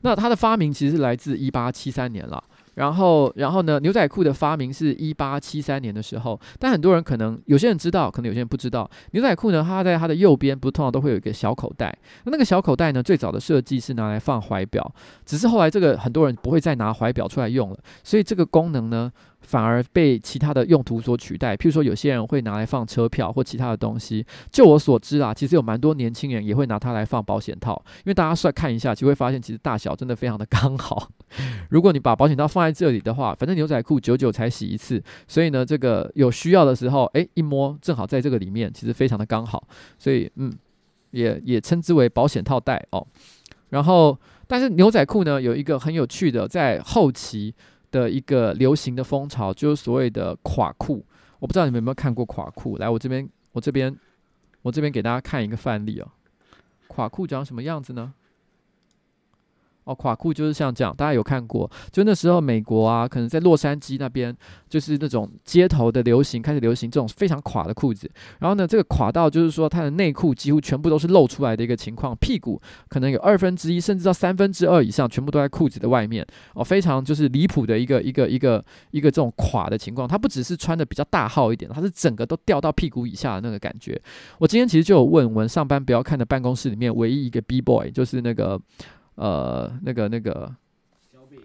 那它的发明其实是来自一八七三年了。然后，然后呢？牛仔裤的发明是一八七三年的时候，但很多人可能有些人知道，可能有些人不知道。牛仔裤呢，它在它的右边不是通常都会有一个小口袋。那那个小口袋呢，最早的设计是拿来放怀表，只是后来这个很多人不会再拿怀表出来用了，所以这个功能呢，反而被其他的用途所取代，譬如说有些人会拿来放车票或其他的东西。就我所知啊，其实有蛮多年轻人也会拿它来放保险套，因为大家算看一下，就会发现其实大小真的非常的 [laughs] 刚好。如果你把保险套放在这里的话，反正牛仔裤久久才洗一次，所以呢，这个有需要的时候，诶，一摸正好在这个里面，其实非常的刚好。所以嗯，也也称之为保险套袋哦。然后，但是牛仔裤呢，有一个很有趣的，在后期。的一个流行的风潮就是所谓的垮裤，我不知道你们有没有看过垮裤。来，我这边，我这边，我这边给大家看一个范例哦。垮裤长什么样子呢？哦，垮裤就是像这样，大家有看过？就那时候美国啊，可能在洛杉矶那边，就是那种街头的流行，开始流行这种非常垮的裤子。然后呢，这个垮到就是说，它的内裤几乎全部都是露出来的一个情况，屁股可能有二分之一，甚至到三分之二以上，全部都在裤子的外面。哦，非常就是离谱的一个一个一个一个这种垮的情况。它不只是穿的比较大号一点，它是整个都掉到屁股以下的那个感觉。我今天其实就有问我们上班不要看的办公室里面唯一一个 B boy，就是那个。呃，那个那个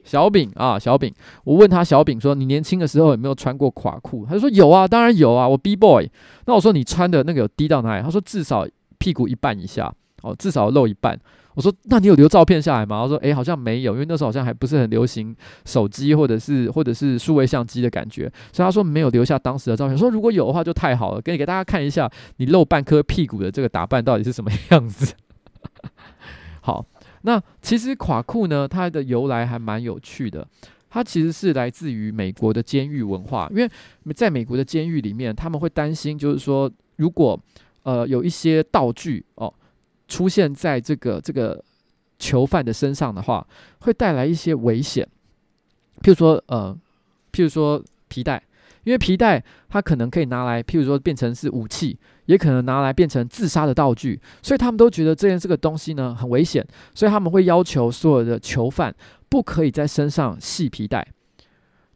小饼啊，小饼，我问他小饼说，你年轻的时候有没有穿过垮裤？他说有啊，当然有啊，我 B boy。那我说你穿的那个有低到哪里？他说至少屁股一半以下，哦，至少露一半。我说那你有留照片下来吗？他说诶，好像没有，因为那时候好像还不是很流行手机或者是或者是数位相机的感觉，所以他说没有留下当时的照片。说如果有的话就太好了，给你给大家看一下你露半颗屁股的这个打扮到底是什么样子。[laughs] 好。那其实垮裤呢，它的由来还蛮有趣的。它其实是来自于美国的监狱文化，因为在美国的监狱里面，他们会担心，就是说，如果呃有一些道具哦出现在这个这个囚犯的身上的话，会带来一些危险。譬如说呃，譬如说皮带。因为皮带它可能可以拿来，譬如说变成是武器，也可能拿来变成自杀的道具，所以他们都觉得这件这个东西呢很危险，所以他们会要求所有的囚犯不可以在身上系皮带。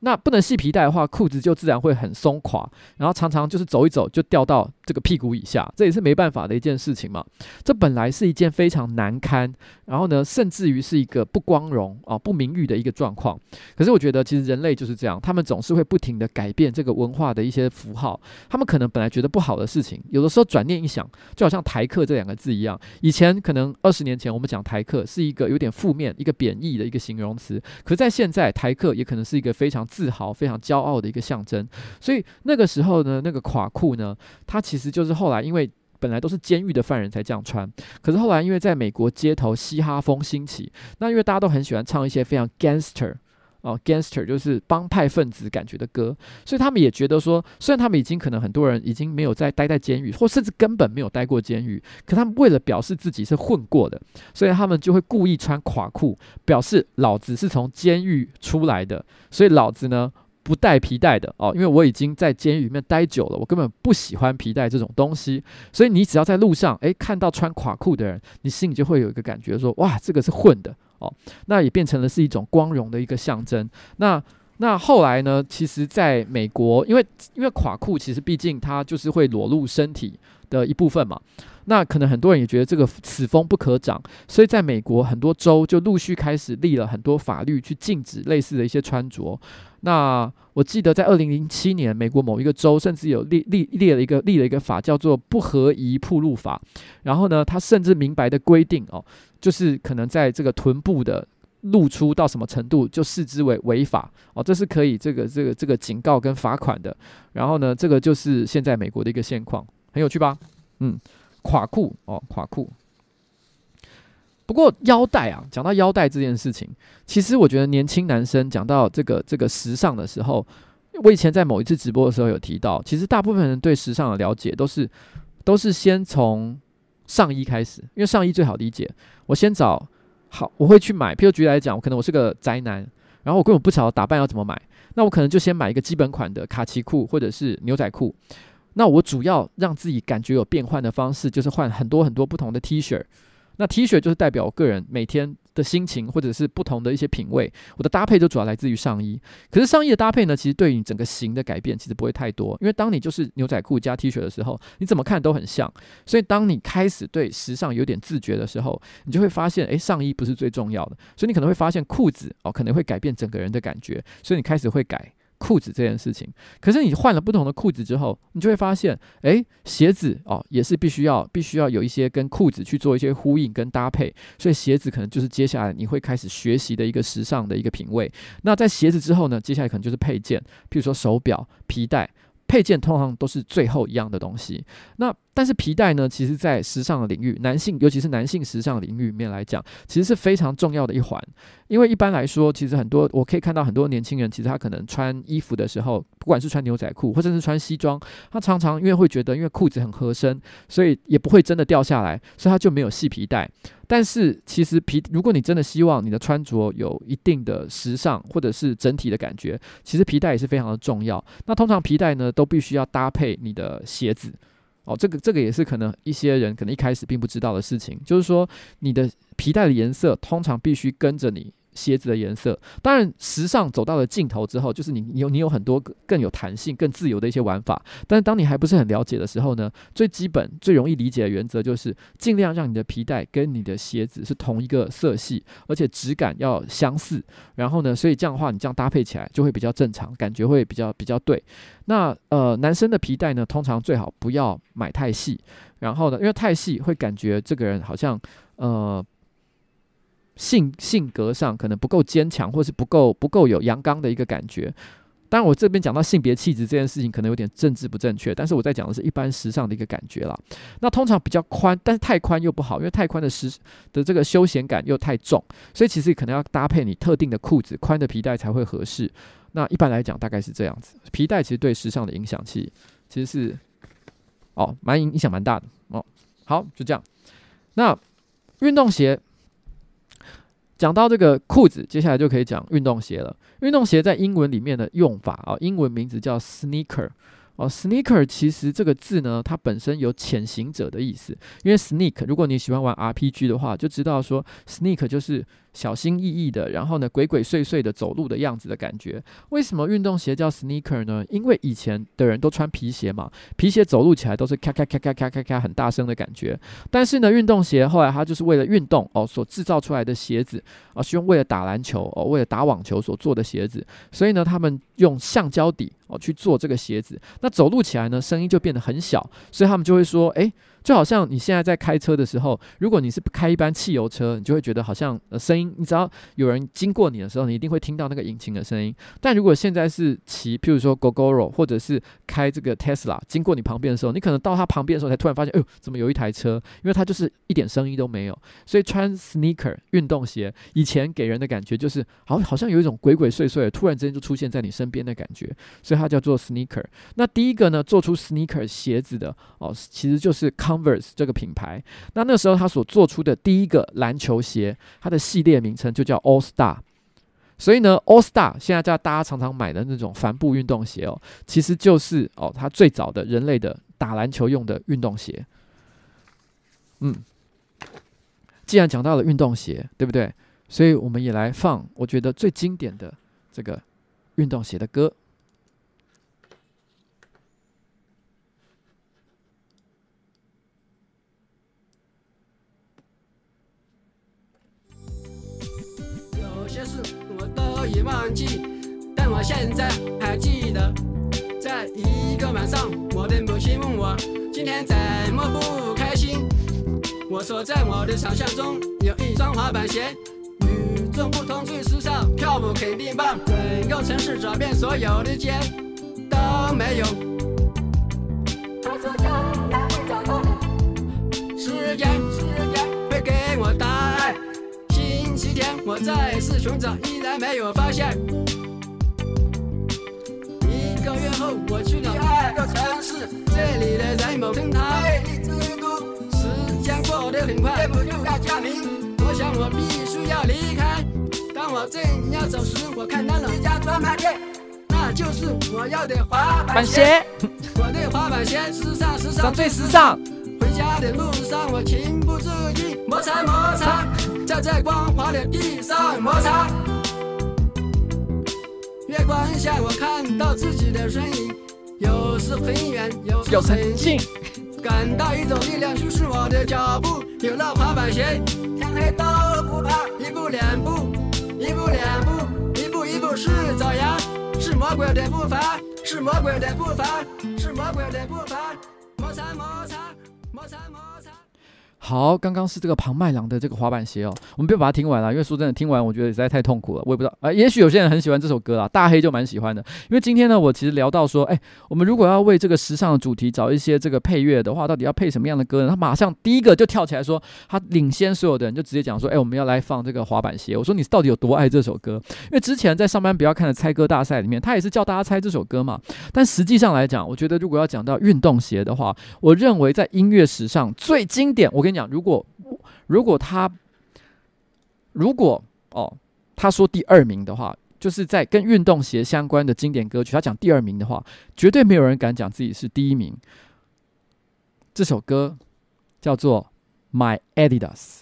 那不能系皮带的话，裤子就自然会很松垮，然后常常就是走一走就掉到这个屁股以下，这也是没办法的一件事情嘛。这本来是一件非常难堪，然后呢，甚至于是一个不光荣啊、不名誉的一个状况。可是我觉得，其实人类就是这样，他们总是会不停地改变这个文化的一些符号。他们可能本来觉得不好的事情，有的时候转念一想，就好像台客这两个字一样，以前可能二十年前我们讲台客是一个有点负面、一个贬义的一个形容词，可在现在，台客也可能是一个非常自豪、非常骄傲的一个象征，所以那个时候呢，那个垮裤呢，它其实其实就是后来因为本来都是监狱的犯人才这样穿，可是后来因为在美国街头嘻哈风兴起，那因为大家都很喜欢唱一些非常 gangster 哦，gangster 就是帮派分子感觉的歌，所以他们也觉得说，虽然他们已经可能很多人已经没有在待在监狱，或甚至根本没有待过监狱，可他们为了表示自己是混过的，所以他们就会故意穿垮裤，表示老子是从监狱出来的，所以老子呢。不带皮带的哦，因为我已经在监狱里面待久了，我根本不喜欢皮带这种东西。所以你只要在路上，诶，看到穿垮裤的人，你心里就会有一个感觉说，哇，这个是混的哦。那也变成了是一种光荣的一个象征。那那后来呢？其实在美国，因为因为垮裤其实毕竟它就是会裸露身体的一部分嘛。那可能很多人也觉得这个此风不可长，所以在美国很多州就陆续开始立了很多法律去禁止类似的一些穿着。那我记得在二零零七年，美国某一个州甚至有立立立了一个立了一个法，叫做不合宜暴露法。然后呢，他甚至明白的规定哦，就是可能在这个臀部的露出到什么程度，就视之为违法哦，这是可以这个这个这个警告跟罚款的。然后呢，这个就是现在美国的一个现况，很有趣吧？嗯。垮裤哦，垮裤。不过腰带啊，讲到腰带这件事情，其实我觉得年轻男生讲到这个这个时尚的时候，我以前在某一次直播的时候有提到，其实大部分人对时尚的了解都是都是先从上衣开始，因为上衣最好理解。我先找好，我会去买。譬如举例来讲，我可能我是个宅男，然后我根本不晓得打扮要怎么买，那我可能就先买一个基本款的卡其裤或者是牛仔裤。那我主要让自己感觉有变换的方式，就是换很多很多不同的 T 恤。那 T 恤就是代表我个人每天的心情，或者是不同的一些品味。我的搭配就主要来自于上衣。可是上衣的搭配呢，其实对于你整个型的改变其实不会太多，因为当你就是牛仔裤加 T 恤的时候，你怎么看都很像。所以当你开始对时尚有点自觉的时候，你就会发现，诶，上衣不是最重要的。所以你可能会发现裤子哦，可能会改变整个人的感觉。所以你开始会改。裤子这件事情，可是你换了不同的裤子之后，你就会发现，诶，鞋子哦，也是必须要必须要有一些跟裤子去做一些呼应跟搭配，所以鞋子可能就是接下来你会开始学习的一个时尚的一个品味。那在鞋子之后呢，接下来可能就是配件，譬如说手表、皮带。配件通常都是最后一样的东西。那但是皮带呢？其实，在时尚的领域，男性尤其是男性时尚领域里面来讲，其实是非常重要的一环。因为一般来说，其实很多我可以看到很多年轻人，其实他可能穿衣服的时候，不管是穿牛仔裤或者是穿西装，他常常因为会觉得，因为裤子很合身，所以也不会真的掉下来，所以他就没有系皮带。但是其实皮，如果你真的希望你的穿着有一定的时尚或者是整体的感觉，其实皮带也是非常的重要。那通常皮带呢，都必须要搭配你的鞋子哦。这个这个也是可能一些人可能一开始并不知道的事情，就是说你的皮带的颜色通常必须跟着你。鞋子的颜色，当然，时尚走到了尽头之后，就是你你有你有很多更有弹性、更自由的一些玩法。但是当你还不是很了解的时候呢，最基本、最容易理解的原则就是尽量让你的皮带跟你的鞋子是同一个色系，而且质感要相似。然后呢，所以这样的话，你这样搭配起来就会比较正常，感觉会比较比较对。那呃，男生的皮带呢，通常最好不要买太细。然后呢，因为太细会感觉这个人好像呃。性性格上可能不够坚强，或是不够不够有阳刚的一个感觉。当然，我这边讲到性别气质这件事情，可能有点政治不正确，但是我在讲的是一般时尚的一个感觉啦。那通常比较宽，但是太宽又不好，因为太宽的时的这个休闲感又太重，所以其实可能要搭配你特定的裤子，宽的皮带才会合适。那一般来讲，大概是这样子。皮带其实对时尚的影响，其其实是哦，蛮影影响蛮大的哦。好，就这样。那运动鞋。讲到这个裤子，接下来就可以讲运动鞋了。运动鞋在英文里面的用法啊，英文名字叫 sneaker。哦，sneaker 其实这个字呢，它本身有潜行者的意思。因为 sneak，如果你喜欢玩 RPG 的话，就知道说 sneak 就是小心翼翼的，然后呢鬼鬼祟祟的走路的样子的感觉。为什么运动鞋叫 sneaker 呢？因为以前的人都穿皮鞋嘛，皮鞋走路起来都是咔咔咔咔咔咔咔很大声的感觉。但是呢，运动鞋后来它就是为了运动哦所制造出来的鞋子啊，是用为了打篮球哦，为了打网球所做的鞋子。所以呢，他们用橡胶底。哦，去做这个鞋子，那走路起来呢，声音就变得很小，所以他们就会说，诶。就好像你现在在开车的时候，如果你是开一般汽油车，你就会觉得好像呃声音，你只要有人经过你的时候，你一定会听到那个引擎的声音。但如果现在是骑，譬如说 Gogoro 或者是开这个 Tesla 经过你旁边的时候，你可能到他旁边的时候才突然发现，哎呦，怎么有一台车？因为它就是一点声音都没有。所以穿 sneaker 运动鞋以前给人的感觉就是好，好像有一种鬼鬼祟祟，突然之间就出现在你身边的感觉，所以它叫做 sneaker。那第一个呢，做出 sneaker 鞋子的哦，其实就是 Converse 这个品牌，那那时候他所做出的第一个篮球鞋，它的系列名称就叫 All Star。所以呢，All Star 现在叫大家常常买的那种帆布运动鞋哦，其实就是哦，它最早的人类的打篮球用的运动鞋。嗯，既然讲到了运动鞋，对不对？所以我们也来放我觉得最经典的这个运动鞋的歌。早已忘记，但我现在还记得，在一个晚上，我的母亲问我今天怎么不开心。我说在我的想象中有一双滑板鞋，与众不同，最时尚，跳舞肯定棒。整个城市找遍所有的街都没有。他说将来会找到你，时间我再次寻找，依然没有发现。一个月后，我去了第二个城市，这里的人某称它魅力之都。时间过得很快，不就要降临？我想我必须要离开。当我正要走时，我看到了一家专卖店。那就是我要的滑板鞋。我的滑板鞋时尚时尚最时尚，家的路上我情不自禁摩擦摩擦，在这光滑的地上摩擦。月光下我看到自己的身影，有时很远，有时很近。感到一种力量驱使我的脚步，有了滑板鞋，天黑都不怕。一步两步，一步两步，一步一步是朝阳，是魔鬼的步伐，是魔鬼的步伐，是魔鬼的步伐。摩擦摩擦，摩擦摩。好，刚刚是这个庞麦郎的这个滑板鞋哦，我们不要把它听完了，因为说真的，听完我觉得实在太痛苦了，我也不知道啊、呃，也许有些人很喜欢这首歌啊，大黑就蛮喜欢的，因为今天呢，我其实聊到说，哎，我们如果要为这个时尚的主题找一些这个配乐的话，到底要配什么样的歌呢？他马上第一个就跳起来说，他领先所有的人，就直接讲说，哎，我们要来放这个滑板鞋。我说你到底有多爱这首歌？因为之前在上班不要看的猜歌大赛里面，他也是叫大家猜这首歌嘛。但实际上来讲，我觉得如果要讲到运动鞋的话，我认为在音乐史上最经典，我跟跟你讲，如果如果他，如果哦，他说第二名的话，就是在跟运动鞋相关的经典歌曲，他讲第二名的话，绝对没有人敢讲自己是第一名。这首歌叫做《My Adidas》。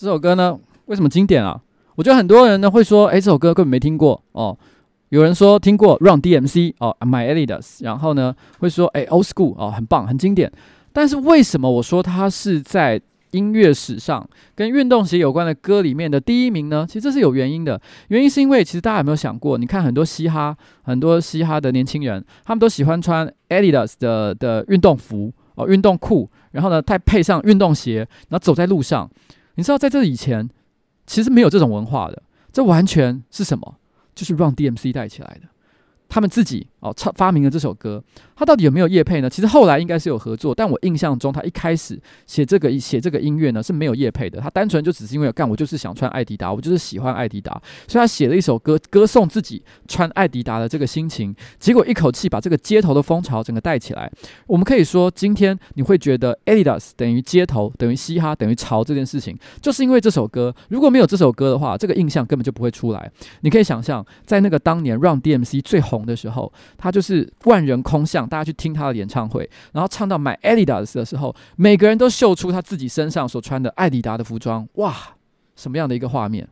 这首歌呢，为什么经典啊？我觉得很多人呢会说，哎，这首歌根本没听过哦。有人说听过 Run DMC 哦，My Adidas，然后呢会说，哎，Old School 哦，很棒，很经典。但是为什么我说它是在音乐史上跟运动鞋有关的歌里面的第一名呢？其实这是有原因的。原因是因为其实大家有没有想过，你看很多嘻哈，很多嘻哈的年轻人，他们都喜欢穿 Adidas 的的运动服哦，运动裤，然后呢再配上运动鞋，然后走在路上。你知道，在这以前，其实没有这种文化的。这完全是什么？就是让 DMC 带起来的。他们自己哦，唱发明了这首歌，他到底有没有业配呢？其实后来应该是有合作，但我印象中他一开始写这个写这个音乐呢是没有业配的，他单纯就只是因为干我就是想穿艾迪达，我就是喜欢艾迪达，所以他写了一首歌歌颂自己穿艾迪达的这个心情，结果一口气把这个街头的风潮整个带起来。我们可以说，今天你会觉得 Adidas 等于街头，等于嘻哈，等于潮这件事情，就是因为这首歌。如果没有这首歌的话，这个印象根本就不会出来。你可以想象，在那个当年 Run DMC 最红的时候，他就是万人空巷，大家去听他的演唱会，然后唱到买 Adidas 的时候，每个人都秀出他自己身上所穿的艾迪达的服装，哇，什么样的一个画面，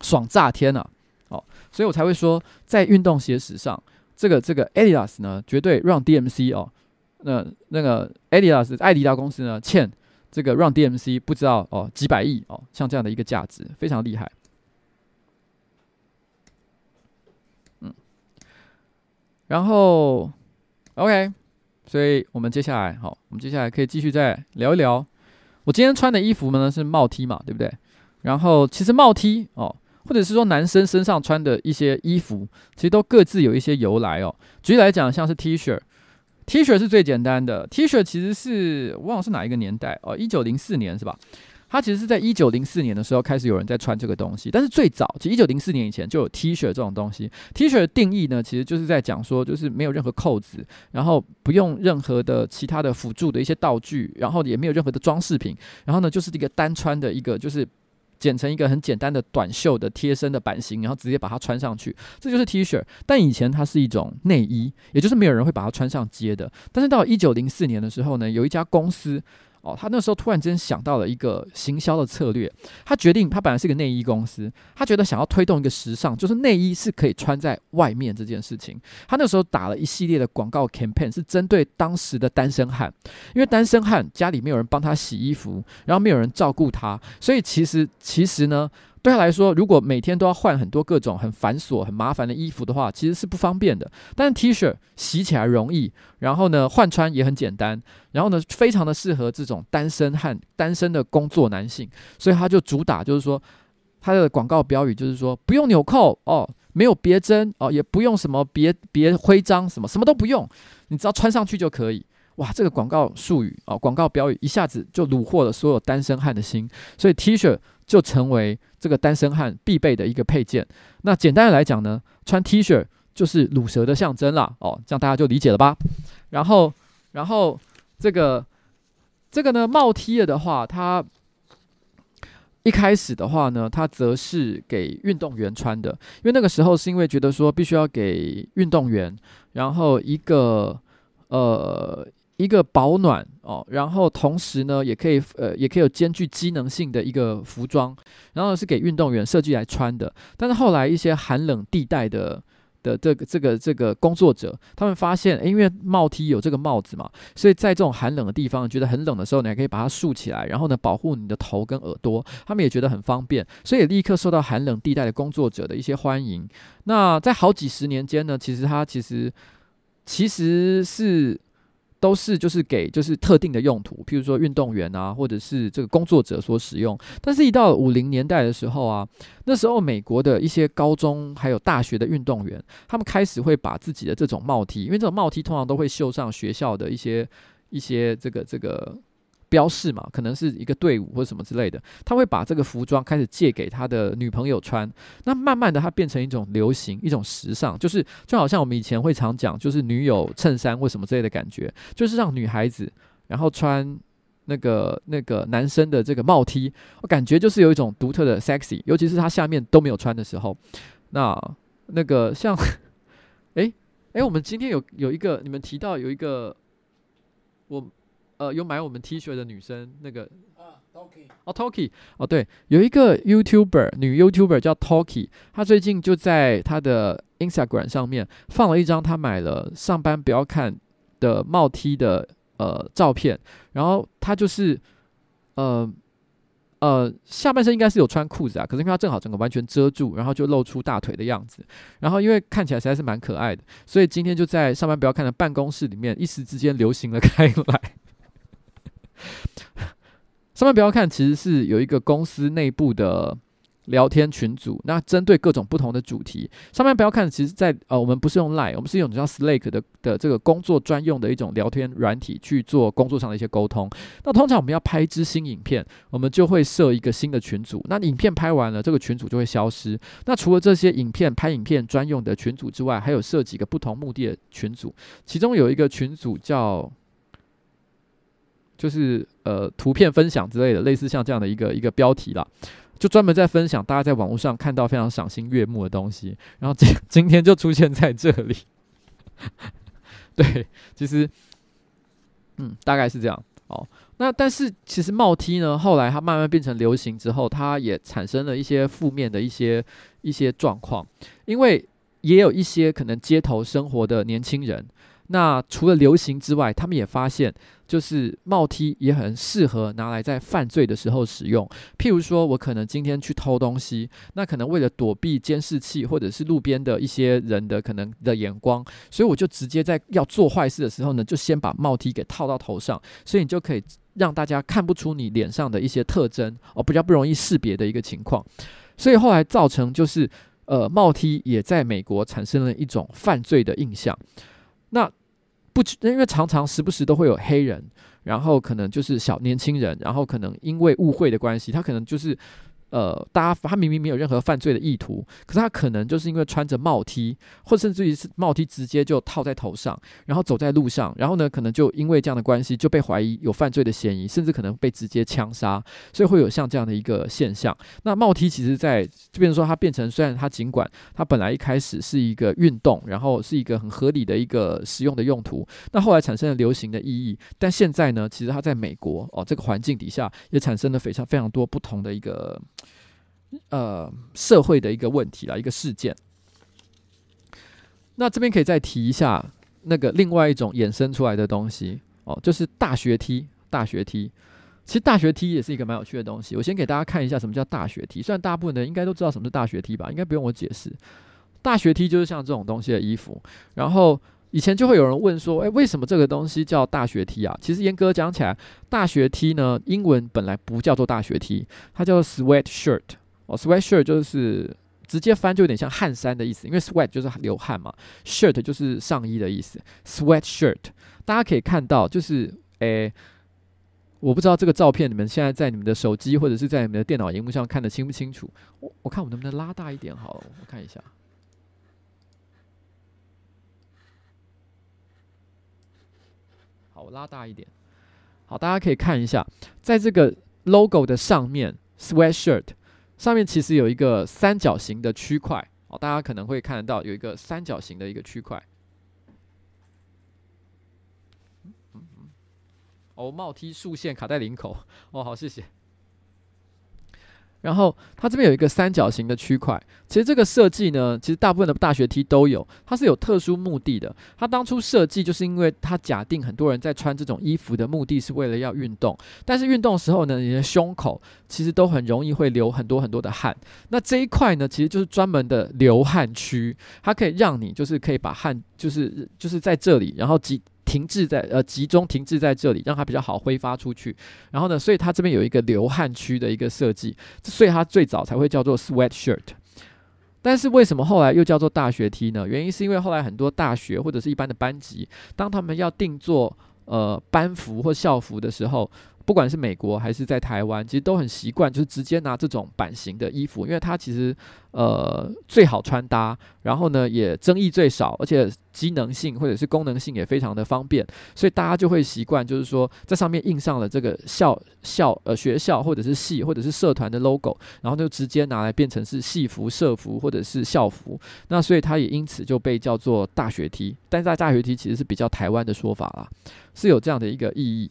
爽炸天啊！哦，所以我才会说，在运动鞋史上，这个这个 Adidas 呢，绝对让 DMC 哦，那那个 Adidas 艾迪达公司呢，欠这个让 DMC 不知道哦几百亿哦，像这样的一个价值，非常厉害。然后，OK，所以我们接下来，好，我们接下来可以继续再聊一聊。我今天穿的衣服呢是帽 T 嘛，对不对？然后其实帽 T 哦，或者是说男生身上穿的一些衣服，其实都各自有一些由来哦。举例来讲，像是 T 恤，T 恤是最简单的。T 恤其实是我忘了是哪一个年代哦，一九零四年是吧？它其实是在一九零四年的时候开始有人在穿这个东西，但是最早其实一九零四年以前就有 T 恤这种东西。T 恤的定义呢，其实就是在讲说，就是没有任何扣子，然后不用任何的其他的辅助的一些道具，然后也没有任何的装饰品，然后呢就是一个单穿的一个，就是剪成一个很简单的短袖的贴身的版型，然后直接把它穿上去，这就是 T 恤。但以前它是一种内衣，也就是没有人会把它穿上街的。但是到一九零四年的时候呢，有一家公司。哦，他那时候突然间想到了一个行销的策略，他决定，他本来是个内衣公司，他觉得想要推动一个时尚，就是内衣是可以穿在外面这件事情。他那时候打了一系列的广告 campaign，是针对当时的单身汉，因为单身汉家里没有人帮他洗衣服，然后没有人照顾他，所以其实其实呢。对他来说，如果每天都要换很多各种很繁琐、很麻烦的衣服的话，其实是不方便的。但是 T 恤洗起来容易，然后呢换穿也很简单，然后呢非常的适合这种单身和单身的工作男性，所以他就主打就是说，他的广告标语就是说不用纽扣哦，没有别针哦，也不用什么别别徽章，什么什么都不用，你只要穿上去就可以。哇，这个广告术语哦，广告标语一下子就虏获了所有单身汉的心，所以 T 恤就成为这个单身汉必备的一个配件。那简单的来讲呢，穿 T 恤就是卤蛇的象征啦。哦，这样大家就理解了吧？然后，然后这个这个呢，帽 T 的话，它一开始的话呢，它则是给运动员穿的，因为那个时候是因为觉得说必须要给运动员，然后一个呃。一个保暖哦，然后同时呢，也可以呃，也可以有兼具机能性的一个服装，然后是给运动员设计来穿的。但是后来一些寒冷地带的的这个这个这个工作者，他们发现，因为帽 T 有这个帽子嘛，所以在这种寒冷的地方，觉得很冷的时候，你还可以把它竖起来，然后呢，保护你的头跟耳朵，他们也觉得很方便，所以立刻受到寒冷地带的工作者的一些欢迎。那在好几十年间呢，其实它其实其实是。都是就是给就是特定的用途，譬如说运动员啊，或者是这个工作者所使用。但是，一到五零年代的时候啊，那时候美国的一些高中还有大学的运动员，他们开始会把自己的这种帽 T，因为这种帽 T 通常都会绣上学校的一些一些这个这个。标示嘛，可能是一个队伍或什么之类的，他会把这个服装开始借给他的女朋友穿。那慢慢的，它变成一种流行，一种时尚，就是就好像我们以前会常讲，就是女友衬衫或什么之类的感觉，就是让女孩子然后穿那个那个男生的这个帽 T，我感觉就是有一种独特的 sexy，尤其是他下面都没有穿的时候。那那个像，[laughs] 诶诶，我们今天有有一个，你们提到有一个我。呃，有买我们 T 恤的女生，那个啊，Toki 哦，Toki 哦，对，有一个 YouTuber 女 YouTuber 叫 Toki，她最近就在她的 Instagram 上面放了一张她买了上班不要看的帽 T 的呃照片，然后她就是呃呃下半身应该是有穿裤子啊，可是因为她正好整个完全遮住，然后就露出大腿的样子，然后因为看起来实在是蛮可爱的，所以今天就在上班不要看的办公室里面一时之间流行了开来。[laughs] 上面不要看，其实是有一个公司内部的聊天群组，那针对各种不同的主题，上面不要看，其实在呃，我们不是用 Line，我们是用叫 Slack 的的这个工作专用的一种聊天软体去做工作上的一些沟通。那通常我们要拍一支新影片，我们就会设一个新的群组。那影片拍完了，这个群组就会消失。那除了这些影片拍影片专用的群组之外，还有设几个不同目的的群组，其中有一个群组叫。就是呃，图片分享之类的，类似像这样的一个一个标题啦，就专门在分享大家在网络上看到非常赏心悦目的东西。然后今 [laughs] 今天就出现在这里，[laughs] 对，其实嗯，大概是这样哦。那但是其实帽 T 呢，后来它慢慢变成流行之后，它也产生了一些负面的一些一些状况，因为也有一些可能街头生活的年轻人。那除了流行之外，他们也发现，就是帽 T 也很适合拿来在犯罪的时候使用。譬如说，我可能今天去偷东西，那可能为了躲避监视器或者是路边的一些人的可能的眼光，所以我就直接在要做坏事的时候呢，就先把帽 T 给套到头上，所以你就可以让大家看不出你脸上的一些特征哦，比较不容易识别的一个情况。所以后来造成就是，呃，帽 T 也在美国产生了一种犯罪的印象。那不，因为常常时不时都会有黑人，然后可能就是小年轻人，然后可能因为误会的关系，他可能就是。呃，大家他明明没有任何犯罪的意图，可是他可能就是因为穿着帽 T，或甚至于是帽 T 直接就套在头上，然后走在路上，然后呢，可能就因为这样的关系就被怀疑有犯罪的嫌疑，甚至可能被直接枪杀，所以会有像这样的一个现象。那帽 T 其实在这边说，它变成虽然它尽管它本来一开始是一个运动，然后是一个很合理的一个使用的用途，那后来产生了流行的意义，但现在呢，其实它在美国哦这个环境底下也产生了非常非常多不同的一个。呃，社会的一个问题啦，一个事件。那这边可以再提一下那个另外一种衍生出来的东西哦，就是大学 T。大学 T，其实大学 T 也是一个蛮有趣的东西。我先给大家看一下什么叫大学 T。虽然大部分人应该都知道什么是大学 T 吧，应该不用我解释。大学 T 就是像这种东西的衣服。然后以前就会有人问说，诶，为什么这个东西叫大学 T 啊？其实严格讲起来，大学 T 呢，英文本来不叫做大学 T，它叫做 sweat shirt。哦，sweatshirt 就是直接翻就有点像汗衫的意思，因为 sweat 就是流汗嘛，shirt 就是上衣的意思。sweatshirt 大家可以看到，就是诶、我不知道这个照片你们现在在你们的手机或者是在你们的电脑荧幕上看得清不清楚？我我看我能不能拉大一点好了，我看一下。好，我拉大一点。好，大家可以看一下，在这个 logo 的上面，sweatshirt。上面其实有一个三角形的区块哦，大家可能会看得到有一个三角形的一个区块。哦，帽梯竖线卡在领口，哦，好，谢谢。然后它这边有一个三角形的区块，其实这个设计呢，其实大部分的大学 T 都有，它是有特殊目的的。它当初设计就是因为它假定很多人在穿这种衣服的目的是为了要运动，但是运动的时候呢，你的胸口其实都很容易会流很多很多的汗。那这一块呢，其实就是专门的流汗区，它可以让你就是可以把汗就是就是在这里，然后挤。停滞在呃，集中停滞在这里，让它比较好挥发出去。然后呢，所以它这边有一个流汗区的一个设计，所以它最早才会叫做 sweatshirt。但是为什么后来又叫做大学 T 呢？原因是因为后来很多大学或者是一般的班级，当他们要定做呃班服或校服的时候。不管是美国还是在台湾，其实都很习惯，就是直接拿这种版型的衣服，因为它其实呃最好穿搭，然后呢也争议最少，而且机能性或者是功能性也非常的方便，所以大家就会习惯，就是说在上面印上了这个校校呃学校或者是系或者是社团的 logo，然后就直接拿来变成是系服、社服或者是校服，那所以它也因此就被叫做大学 T，但是在大学 T 其实是比较台湾的说法啦，是有这样的一个意义。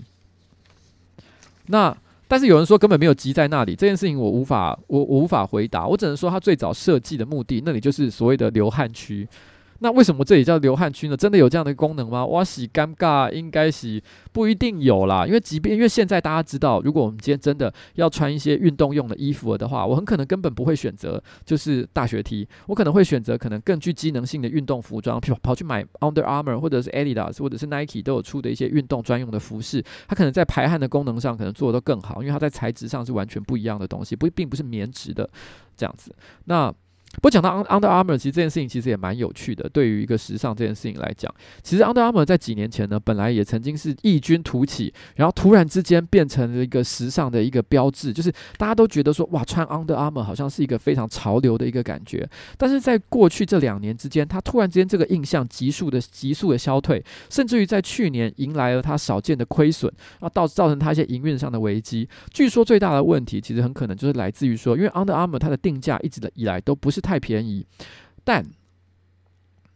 那但是有人说根本没有鸡在那里，这件事情我无法我我无法回答，我只能说他最早设计的目的，那里就是所谓的流汗区，那为什么这里叫流汗区呢？真的有这样的功能吗？哇，洗尴尬，应该洗不一定有啦。因为即便因为现在大家知道，如果我们今天真的要穿一些运动用的衣服的话，我很可能根本不会选择就是大学 T，我可能会选择可能更具机能性的运动服装，跑跑去买 Under Armour 或者是 Adidas 或者是 Nike 都有出的一些运动专用的服饰，它可能在排汗的功能上可能做得都更好，因为它在材质上是完全不一样的东西，不并不是棉质的这样子。那不讲到 Under Armour，其实这件事情其实也蛮有趣的。对于一个时尚这件事情来讲，其实 Under Armour 在几年前呢，本来也曾经是异军突起，然后突然之间变成了一个时尚的一个标志，就是大家都觉得说，哇，穿 Under Armour 好像是一个非常潮流的一个感觉。但是在过去这两年之间，它突然之间这个印象急速的急速的消退，甚至于在去年迎来了它少见的亏损，然后造造成它一些营运上的危机。据说最大的问题其实很可能就是来自于说，因为 Under Armour 它的定价一直以来都不是太便宜，但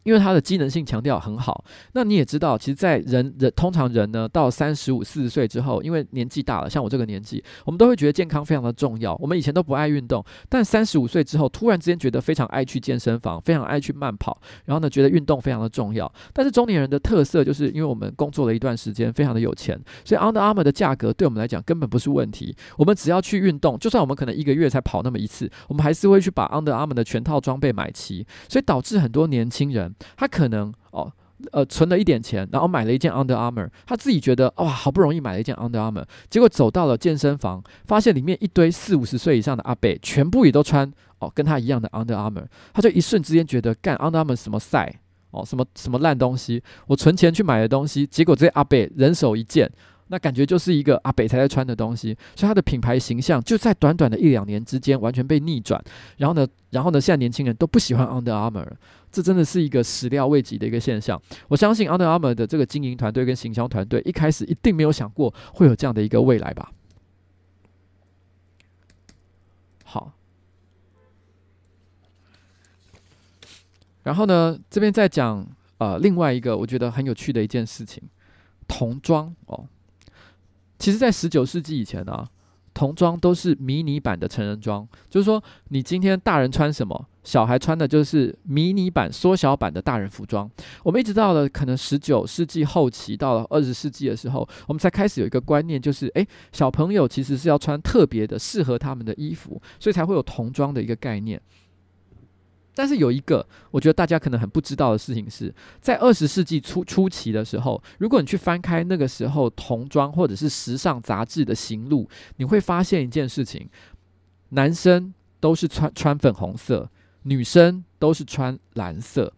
因为它的机能性强调很好，那你也知道，其实，在人人通常人呢，到三十五、四十岁之后，因为年纪大了，像我这个年纪，我们都会觉得健康非常的重要。我们以前都不爱运动，但三十五岁之后，突然之间觉得非常爱去健身房，非常爱去慢跑，然后呢，觉得运动非常的重要。但是中年人的特色就是，因为我们工作了一段时间，非常的有钱，所以 Under Armour 的价格对我们来讲根本不是问题。我们只要去运动，就算我们可能一个月才跑那么一次，我们还是会去把 Under Armour 的全套装备买齐。所以导致很多年轻人，他可能哦，呃，存了一点钱，然后买了一件 Under Armour，他自己觉得哇，好不容易买了一件 Under Armour，结果走到了健身房，发现里面一堆四五十岁以上的阿伯，全部也都穿哦跟他一样的 Under Armour，他就一瞬之间觉得干 Under Armour 什么赛哦，什么什么烂东西，我存钱去买的东西，结果这些阿伯人手一件。那感觉就是一个阿北才在穿的东西，所以它的品牌形象就在短短的一两年之间完全被逆转。然后呢，然后呢，现在年轻人都不喜欢 Under Armour，这真的是一个始料未及的一个现象。我相信 Under Armour 的这个经营团队跟行销团队一开始一定没有想过会有这样的一个未来吧。好，然后呢，这边再讲呃另外一个我觉得很有趣的一件事情，童装哦。其实，在十九世纪以前啊，童装都是迷你版的成人装，就是说，你今天大人穿什么，小孩穿的就是迷你版、缩小版的大人服装。我们一直到了可能十九世纪后期，到了二十世纪的时候，我们才开始有一个观念，就是诶，小朋友其实是要穿特别的、适合他们的衣服，所以才会有童装的一个概念。但是有一个，我觉得大家可能很不知道的事情是，在二十世纪初初期的时候，如果你去翻开那个时候童装或者是时尚杂志的行录，你会发现一件事情：男生都是穿穿粉红色，女生都是穿蓝色。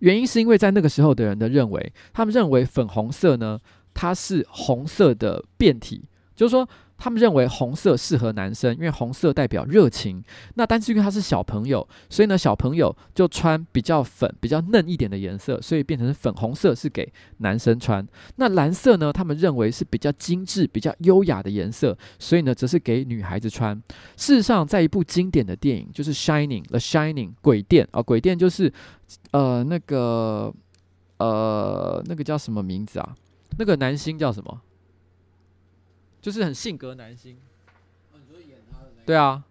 原因是因为在那个时候的人的认为，他们认为粉红色呢，它是红色的变体，就是说。他们认为红色适合男生，因为红色代表热情。那但是因为他是小朋友，所以呢，小朋友就穿比较粉、比较嫩一点的颜色，所以变成粉红色是给男生穿。那蓝色呢，他们认为是比较精致、比较优雅的颜色，所以呢，则是给女孩子穿。事实上，在一部经典的电影就是《Shining》（The Shining） 鬼店啊，鬼店就是呃那个呃那个叫什么名字啊？那个男星叫什么？就是很性格男星，对啊，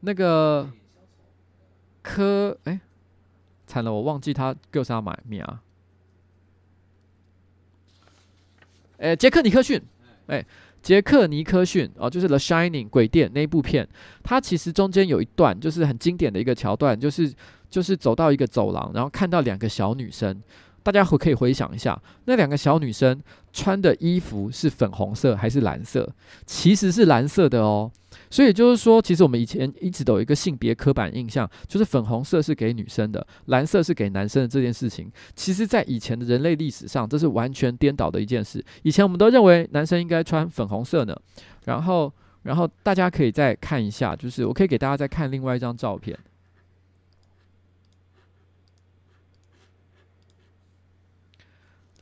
那个柯哎，惨了，我忘记他叫啥买名啊？哎，杰克尼克逊，哎，杰克尼克逊哦，就是《The Shining》鬼店那一部片，它其实中间有一段就是很经典的一个桥段，就是就是走到一个走廊，然后看到两个小女生。大家可以回想一下，那两个小女生穿的衣服是粉红色还是蓝色？其实是蓝色的哦。所以就是说，其实我们以前一直都有一个性别刻板印象，就是粉红色是给女生的，蓝色是给男生的这件事情。其实，在以前的人类历史上，这是完全颠倒的一件事。以前我们都认为男生应该穿粉红色呢。然后，然后大家可以再看一下，就是我可以给大家再看另外一张照片。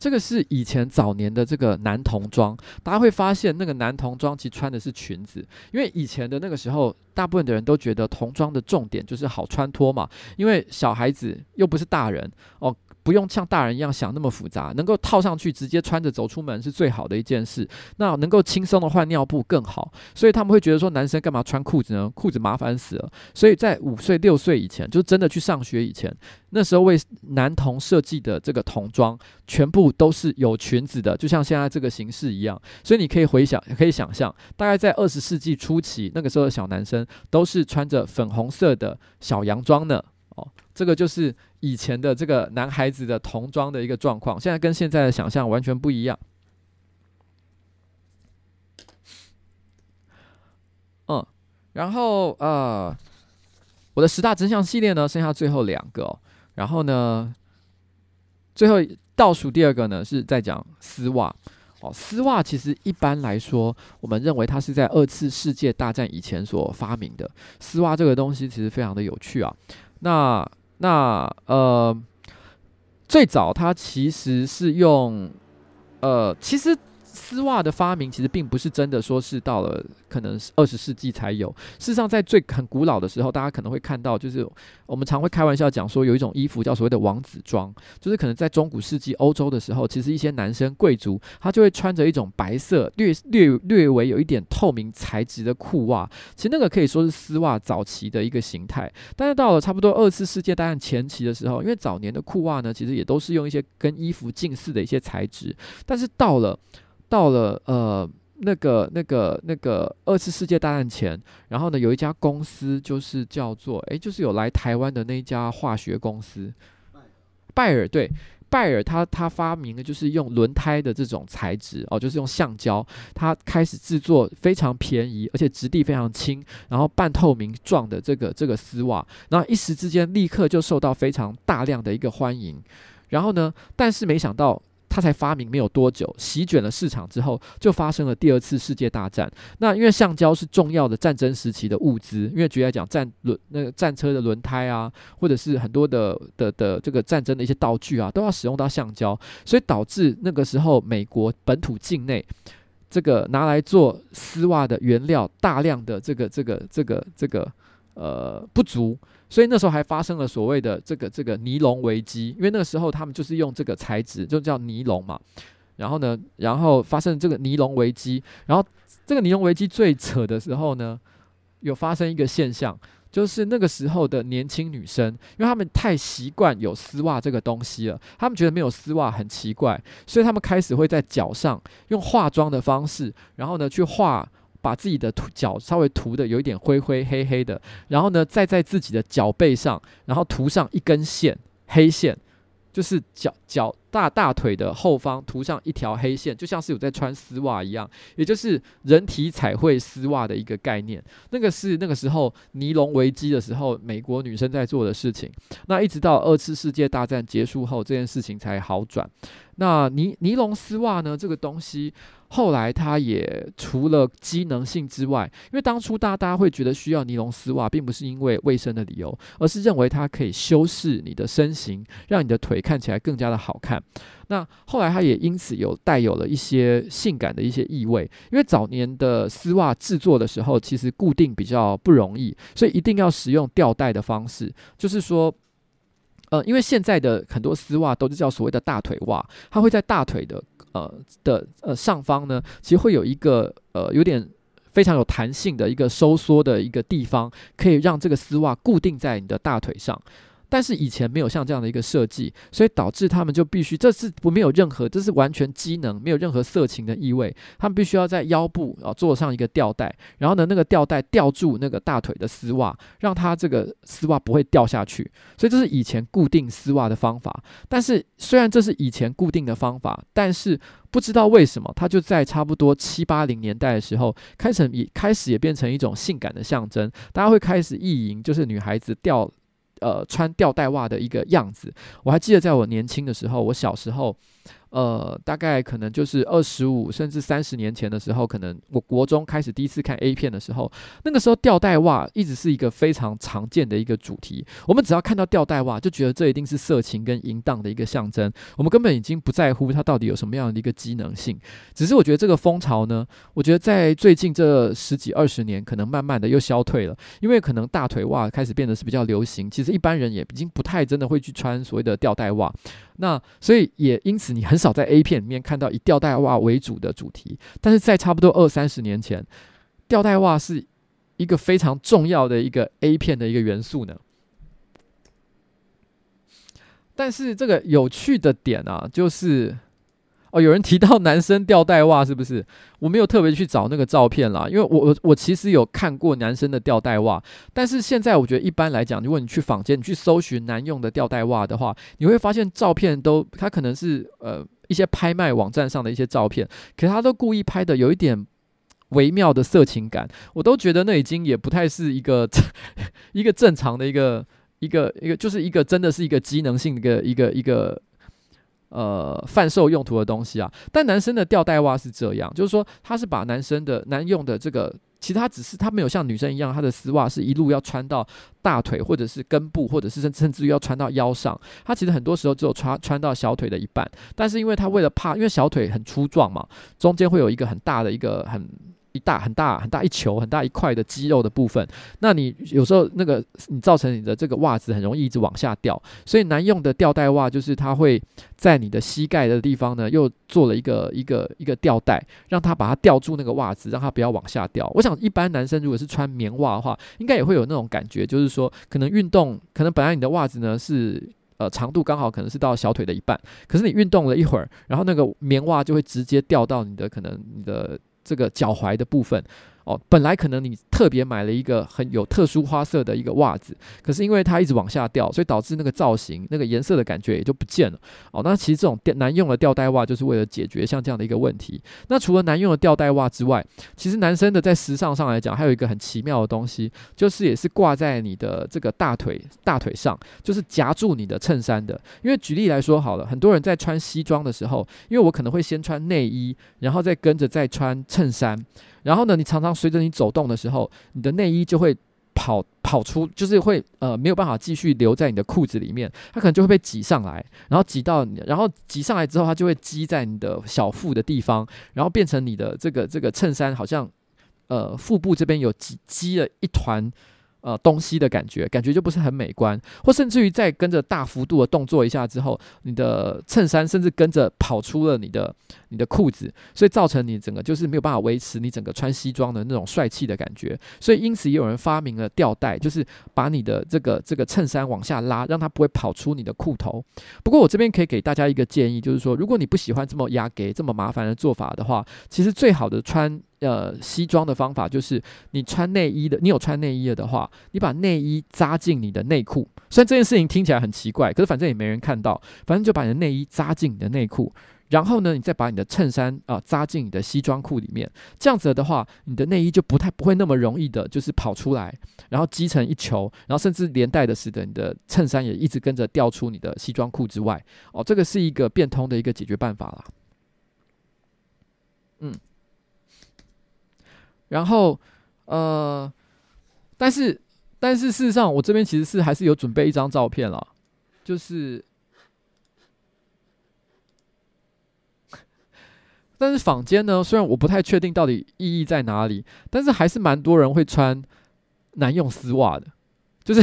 这个是以前早年的这个男童装，大家会发现那个男童装其实穿的是裙子，因为以前的那个时候大部分的人都觉得童装的重点就是好穿脱嘛，因为小孩子又不是大人哦。不用像大人一样想那么复杂，能够套上去直接穿着走出门是最好的一件事。那能够轻松的换尿布更好，所以他们会觉得说，男生干嘛穿裤子呢？裤子麻烦死了。所以在五岁六岁以前，就真的去上学以前，那时候为男童设计的这个童装，全部都是有裙子的，就像现在这个形式一样。所以你可以回想，可以想象，大概在二十世纪初期，那个时候的小男生都是穿着粉红色的小洋装呢。哦，这个就是以前的这个男孩子的童装的一个状况，现在跟现在的想象完全不一样。嗯，然后呃，我的十大真相系列呢，剩下最后两个，然后呢，最后倒数第二个呢是在讲丝袜哦，丝袜其实一般来说，我们认为它是在二次世界大战以前所发明的。丝袜这个东西其实非常的有趣啊。那那呃，最早它其实是用呃，其实。丝袜的发明其实并不是真的说是到了可能是二十世纪才有。事实上，在最很古老的时候，大家可能会看到，就是我们常会开玩笑讲说，有一种衣服叫所谓的王子装，就是可能在中古世纪欧洲的时候，其实一些男生贵族他就会穿着一种白色略略略微有一点透明材质的裤袜。其实那个可以说是丝袜早期的一个形态。但是到了差不多二次世界大战前期的时候，因为早年的裤袜呢，其实也都是用一些跟衣服近似的一些材质，但是到了到了呃那个那个那个二次世界大战前，然后呢，有一家公司就是叫做诶，就是有来台湾的那一家化学公司，拜尔，对，拜尔他他发明的就是用轮胎的这种材质哦，就是用橡胶，他开始制作非常便宜而且质地非常轻，然后半透明状的这个这个丝袜，然后一时之间立刻就受到非常大量的一个欢迎，然后呢，但是没想到。他才发明没有多久，席卷了市场之后，就发生了第二次世界大战。那因为橡胶是重要的战争时期的物资，因为举例来讲，战轮那个战车的轮胎啊，或者是很多的的的这个战争的一些道具啊，都要使用到橡胶，所以导致那个时候美国本土境内这个拿来做丝袜的原料大量的这个这个这个这个呃不足。所以那时候还发生了所谓的这个这个尼龙危机，因为那个时候他们就是用这个材质，就叫尼龙嘛。然后呢，然后发生这个尼龙危机，然后这个尼龙危机最扯的时候呢，有发生一个现象，就是那个时候的年轻女生，因为他们太习惯有丝袜这个东西了，他们觉得没有丝袜很奇怪，所以他们开始会在脚上用化妆的方式，然后呢去画。把自己的涂脚稍微涂的有一点灰灰黑黑的，然后呢，再在自己的脚背上，然后涂上一根线，黑线，就是脚脚大大腿的后方涂上一条黑线，就像是有在穿丝袜一样，也就是人体彩绘丝袜的一个概念。那个是那个时候尼龙危机的时候，美国女生在做的事情。那一直到二次世界大战结束后，这件事情才好转。那尼尼龙丝袜呢，这个东西。后来，它也除了机能性之外，因为当初大家大家会觉得需要尼龙丝袜，并不是因为卫生的理由，而是认为它可以修饰你的身形，让你的腿看起来更加的好看。那后来，它也因此有带有了一些性感的一些意味。因为早年的丝袜制作的时候，其实固定比较不容易，所以一定要使用吊带的方式，就是说。呃，因为现在的很多丝袜都是叫所谓的大腿袜，它会在大腿的呃的呃上方呢，其实会有一个呃有点非常有弹性的一个收缩的一个地方，可以让这个丝袜固定在你的大腿上。但是以前没有像这样的一个设计，所以导致他们就必须，这是不没有任何，这是完全机能，没有任何色情的意味。他们必须要在腰部啊做上一个吊带，然后呢，那个吊带吊住那个大腿的丝袜，让它这个丝袜不会掉下去。所以这是以前固定丝袜的方法。但是虽然这是以前固定的方法，但是不知道为什么，它就在差不多七八零年代的时候，开始也开始也变成一种性感的象征。大家会开始意淫，就是女孩子吊。呃，穿吊带袜的一个样子，我还记得在我年轻的时候，我小时候，呃，大概可能就是二十五甚至三十年前的时候，可能我国中开始第一次看 A 片的时候，那个时候吊带袜一直是一个非常常见的一个主题。我们只要看到吊带袜，就觉得这一定是色情跟淫荡的一个象征。我们根本已经不在乎它到底有什么样的一个机能性。只是我觉得这个风潮呢，我觉得在最近这十几二十年，可能慢慢的又消退了，因为可能大腿袜开始变得是比较流行。其实一般人也已经不太真的会去穿所谓的吊带袜。那所以也因此，你很少在 A 片里面看到以吊带袜为主的主题，但是在差不多二三十年前，吊带袜是一个非常重要的一个 A 片的一个元素呢。但是这个有趣的点啊，就是。哦，有人提到男生吊带袜是不是？我没有特别去找那个照片啦，因为我我我其实有看过男生的吊带袜，但是现在我觉得一般来讲，如果你去坊间，你去搜寻男用的吊带袜的话，你会发现照片都它可能是呃一些拍卖网站上的一些照片，可是他都故意拍的有一点微妙的色情感，我都觉得那已经也不太是一个 [laughs] 一个正常的一个一个一个就是一个真的是一个机能性的一个一个一个。呃，贩售用途的东西啊，但男生的吊带袜是这样，就是说他是把男生的男用的这个，其实他只是他没有像女生一样，他的丝袜是一路要穿到大腿或者是根部，或者是甚甚至于要穿到腰上，他其实很多时候只有穿穿到小腿的一半，但是因为他为了怕，因为小腿很粗壮嘛，中间会有一个很大的一个很。一大很大很大一球很大一块的肌肉的部分，那你有时候那个你造成你的这个袜子很容易一直往下掉，所以难用的吊带袜就是它会在你的膝盖的地方呢，又做了一个一个一个吊带，让它把它吊住那个袜子，让它不要往下掉。我想一般男生如果是穿棉袜的话，应该也会有那种感觉，就是说可能运动，可能本来你的袜子呢是呃长度刚好可能是到小腿的一半，可是你运动了一会儿，然后那个棉袜就会直接掉到你的可能你的。这个脚踝的部分。哦，本来可能你特别买了一个很有特殊花色的一个袜子，可是因为它一直往下掉，所以导致那个造型、那个颜色的感觉也就不见了。哦，那其实这种男用的吊带袜就是为了解决像这样的一个问题。那除了男用的吊带袜之外，其实男生的在时尚上来讲，还有一个很奇妙的东西，就是也是挂在你的这个大腿大腿上，就是夹住你的衬衫的。因为举例来说好了，很多人在穿西装的时候，因为我可能会先穿内衣，然后再跟着再穿衬衫。然后呢，你常常随着你走动的时候，你的内衣就会跑跑出，就是会呃没有办法继续留在你的裤子里面，它可能就会被挤上来，然后挤到你，然后挤上来之后，它就会积在你的小腹的地方，然后变成你的这个这个衬衫好像呃腹部这边有挤积了一团。呃，东西的感觉，感觉就不是很美观，或甚至于再跟着大幅度的动作一下之后，你的衬衫甚至跟着跑出了你的你的裤子，所以造成你整个就是没有办法维持你整个穿西装的那种帅气的感觉。所以因此也有人发明了吊带，就是把你的这个这个衬衫往下拉，让它不会跑出你的裤头。不过我这边可以给大家一个建议，就是说，如果你不喜欢这么压给这么麻烦的做法的话，其实最好的穿。呃，西装的方法就是你穿内衣的，你有穿内衣了的话，你把内衣扎进你的内裤。虽然这件事情听起来很奇怪，可是反正也没人看到，反正就把你的内衣扎进你的内裤，然后呢，你再把你的衬衫啊、扎进你的西装裤里面。这样子的话，你的内衣就不太不会那么容易的，就是跑出来，然后积成一球，然后甚至连带的使得你的衬衫也一直跟着掉出你的西装裤之外。哦，这个是一个变通的一个解决办法啦。嗯。然后，呃，但是，但是事实上，我这边其实是还是有准备一张照片了，就是，[laughs] 但是坊间呢，虽然我不太确定到底意义在哪里，但是还是蛮多人会穿男用丝袜的，就是。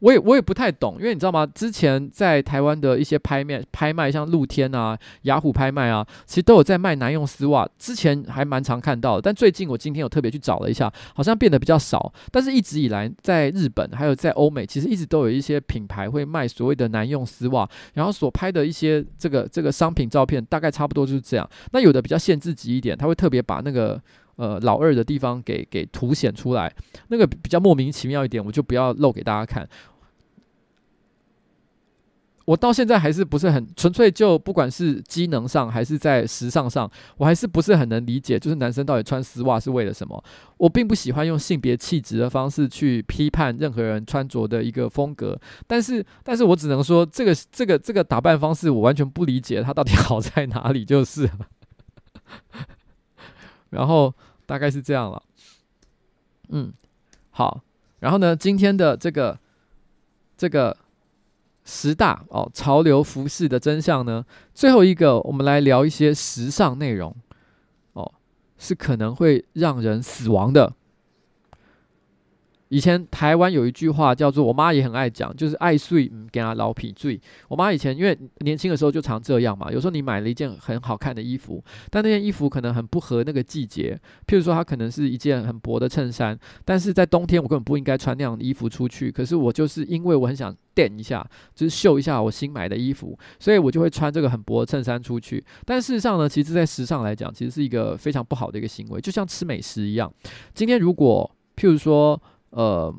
我也我也不太懂，因为你知道吗？之前在台湾的一些拍卖拍卖，像露天啊、雅虎拍卖啊，其实都有在卖男用丝袜。之前还蛮常看到，但最近我今天有特别去找了一下，好像变得比较少。但是一直以来，在日本还有在欧美，其实一直都有一些品牌会卖所谓的男用丝袜，然后所拍的一些这个这个商品照片，大概差不多就是这样。那有的比较限制级一点，他会特别把那个。呃，老二的地方给给凸显出来，那个比较莫名其妙一点，我就不要露给大家看。我到现在还是不是很纯粹，就不管是机能上还是在时尚上，我还是不是很能理解，就是男生到底穿丝袜是为了什么？我并不喜欢用性别气质的方式去批判任何人穿着的一个风格，但是，但是我只能说，这个这个这个打扮方式，我完全不理解它到底好在哪里，就是。[laughs] 然后大概是这样了，嗯，好，然后呢，今天的这个这个。十大哦，潮流服饰的真相呢？最后一个，我们来聊一些时尚内容哦，是可能会让人死亡的。以前台湾有一句话叫做，我妈也很爱讲，就是爱睡唔惊老皮醉。我妈以前因为年轻的时候就常这样嘛，有时候你买了一件很好看的衣服，但那件衣服可能很不合那个季节。譬如说，它可能是一件很薄的衬衫，但是在冬天我根本不应该穿那样的衣服出去。可是我就是因为我很想垫一下，就是秀一下我新买的衣服，所以我就会穿这个很薄的衬衫出去。但事实上呢，其实，在时尚来讲，其实是一个非常不好的一个行为，就像吃美食一样。今天如果譬如说，呃，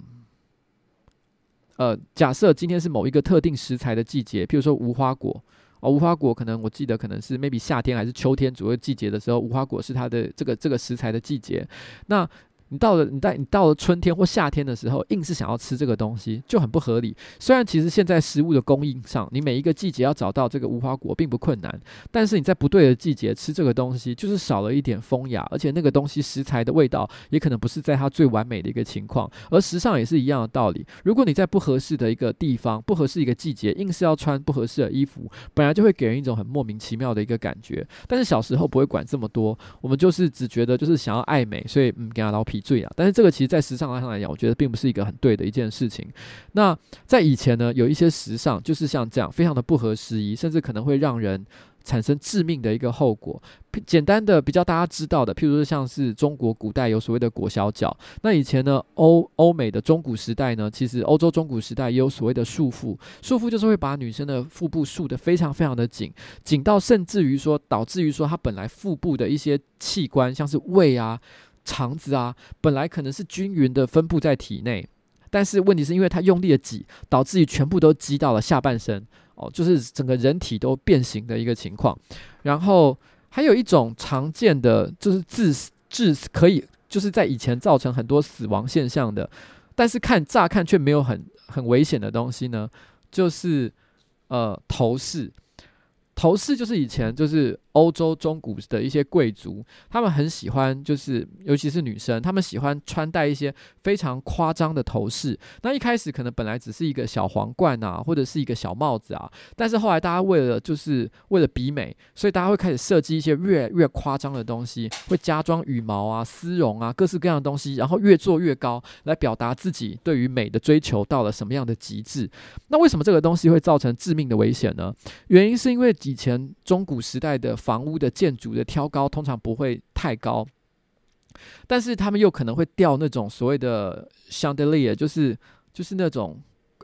呃，假设今天是某一个特定食材的季节，譬如说无花果哦，无花果可能我记得可能是 maybe 夏天还是秋天左右季节的时候，无花果是它的这个这个食材的季节，那。你到了，你在你到了春天或夏天的时候，硬是想要吃这个东西，就很不合理。虽然其实现在食物的供应上，你每一个季节要找到这个无花果并不困难，但是你在不对的季节吃这个东西，就是少了一点风雅，而且那个东西食材的味道也可能不是在它最完美的一个情况。而时尚也是一样的道理，如果你在不合适的一个地方、不合适一个季节，硬是要穿不合适的衣服，本来就会给人一种很莫名其妙的一个感觉。但是小时候不会管这么多，我们就是只觉得就是想要爱美，所以嗯，给他老皮。罪啊，但是这个其实，在时尚上来讲，我觉得并不是一个很对的一件事情。那在以前呢，有一些时尚就是像这样，非常的不合时宜，甚至可能会让人产生致命的一个后果。简单的比较大家知道的，譬如说像是中国古代有所谓的裹小脚。那以前呢，欧欧美的中古时代呢，其实欧洲中古时代也有所谓的束缚。束缚就是会把女生的腹部束得非常非常的紧，紧到甚至于说，导致于说她本来腹部的一些器官，像是胃啊。肠子啊，本来可能是均匀的分布在体内，但是问题是因为它用力的挤，导致于全部都挤到了下半身哦，就是整个人体都变形的一个情况。然后还有一种常见的，就是致致可以就是在以前造成很多死亡现象的，但是看乍看却没有很很危险的东西呢，就是呃头饰。头饰就是以前就是欧洲中古的一些贵族，他们很喜欢，就是尤其是女生，他们喜欢穿戴一些非常夸张的头饰。那一开始可能本来只是一个小皇冠啊，或者是一个小帽子啊，但是后来大家为了就是为了比美，所以大家会开始设计一些越越夸张的东西，会加装羽毛啊、丝绒啊、各式各样的东西，然后越做越高，来表达自己对于美的追求到了什么样的极致。那为什么这个东西会造成致命的危险呢？原因是因为以前中古时代的房屋的建筑的挑高通常不会太高，但是他们又可能会吊那种所谓的 chandelier，就是就是那种。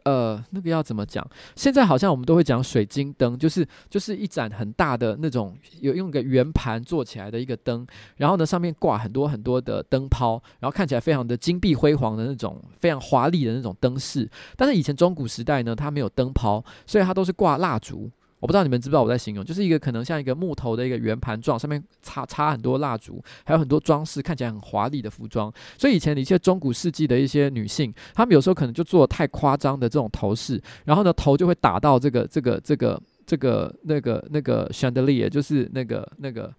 呃，那个要怎么讲？现在好像我们都会讲水晶灯，就是就是一盏很大的那种，有用个圆盘做起来的一个灯，然后呢上面挂很多很多的灯泡，然后看起来非常的金碧辉煌的那种，非常华丽的那种灯饰。但是以前中古时代呢，它没有灯泡，所以它都是挂蜡烛。我不知道你们知不知道我在形容，就是一个可能像一个木头的一个圆盘状，上面插插很多蜡烛，还有很多装饰，看起来很华丽的服装。所以以前的一些中古世纪的一些女性，她们有时候可能就做太夸张的这种头饰，然后呢头就会打到这个这个这个这个那个那个 chandelier，就是那个那个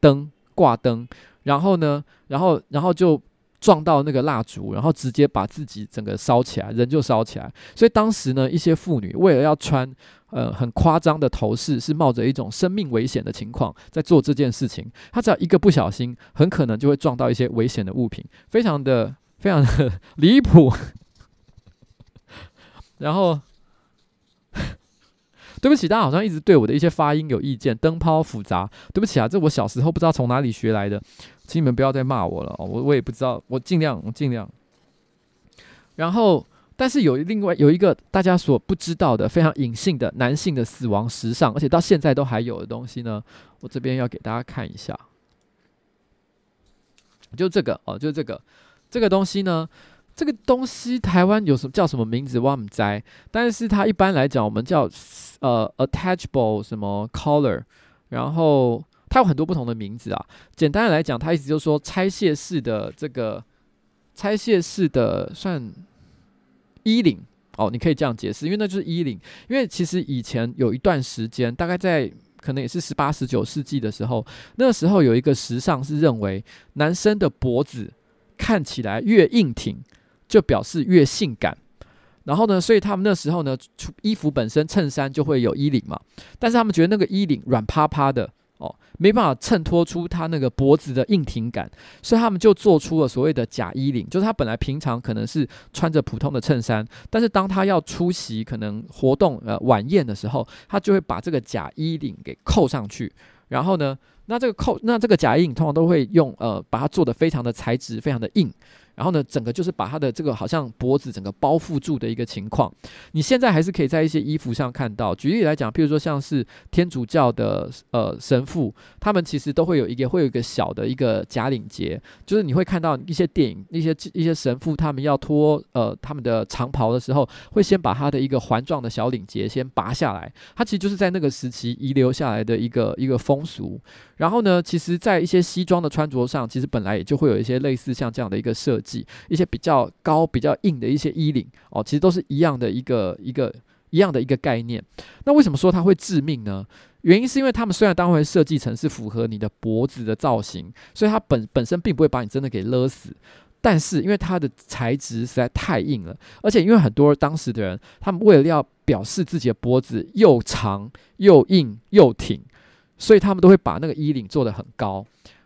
灯挂灯，然后呢，然后然后就。撞到那个蜡烛，然后直接把自己整个烧起来，人就烧起来。所以当时呢，一些妇女为了要穿呃很夸张的头饰，是冒着一种生命危险的情况在做这件事情。他只要一个不小心，很可能就会撞到一些危险的物品，非常的非常的 [laughs] 离谱。然后，[laughs] 对不起，大家好像一直对我的一些发音有意见，灯泡复杂。对不起啊，这我小时候不知道从哪里学来的。请你们不要再骂我了，我我也不知道，我尽量，我尽量。然后，但是有另外有一个大家所不知道的非常隐性的男性的死亡时尚，而且到现在都还有的东西呢，我这边要给大家看一下，就这个哦，就这个这个东西呢，这个东西台湾有什么叫什么名字？我不知道，但是它一般来讲，我们叫呃 attachable 什么 collar，然后它有很多不同的名字啊。简单的来讲，它意思就是说拆卸式的这个拆卸式的算衣领哦，你可以这样解释，因为那就是衣领。因为其实以前有一段时间，大概在可能也是十八、十九世纪的时候，那时候有一个时尚是认为男生的脖子看起来越硬挺。就表示越性感，然后呢，所以他们那时候呢，衣服本身衬衫就会有衣领嘛，但是他们觉得那个衣领软趴趴的哦，没办法衬托出他那个脖子的硬挺感，所以他们就做出了所谓的假衣领，就是他本来平常可能是穿着普通的衬衫，但是当他要出席可能活动呃晚宴的时候，他就会把这个假衣领给扣上去，然后呢，那这个扣那这个假衣领通常都会用呃把它做得非常的材质非常的硬。然后呢，整个就是把他的这个好像脖子整个包覆住的一个情况。你现在还是可以在一些衣服上看到。举例来讲，譬如说像是天主教的呃神父，他们其实都会有一个会有一个小的一个假领结，就是你会看到一些电影，一些一些神父他们要脱呃他们的长袍的时候，会先把他的一个环状的小领结先拔下来。它其实就是在那个时期遗留下来的一个一个风俗。然后呢，其实，在一些西装的穿着上，其实本来也就会有一些类似像这样的一个设一些比较高、比较硬的一些衣领哦，其实都是一样的一个一个一样的一个概念。那为什么说它会致命呢？原因是因为他们虽然当会设计成是符合你的脖子的造型，所以它本本身并不会把你真的给勒死，但是因为它的材质实在太硬了，而且因为很多当时的人，他们为了要表示自己的脖子又长又硬又挺。所以他们都会把那个衣领做得很高，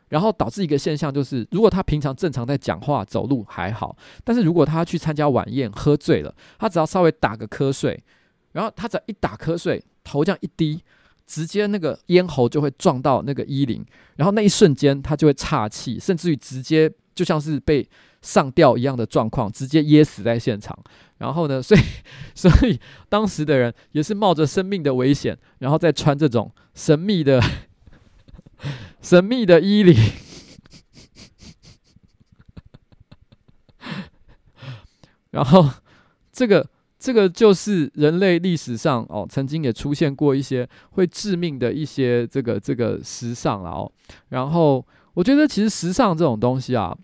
然后导致一个现象就是，如果他平常正常在讲话、走路还好，但是如果他去参加晚宴喝醉了，他只要稍微打个瞌睡，然后他只要一打瞌睡，头这样一低，直接那个咽喉就会撞到那个衣领，然后那一瞬间他就会岔气，甚至于直接就像是被上吊一样的状况，直接噎死在现场。然后呢，所以 [laughs] 所以当时的人也是冒着生命的危险，然后再穿这种神秘的 [laughs] 神秘的伊犁。[laughs] 然后这个这个就是人类历史上哦，曾经也出现过一些会致命的一些这个这个时尚了哦。然后我觉得其实时尚这种东西啊。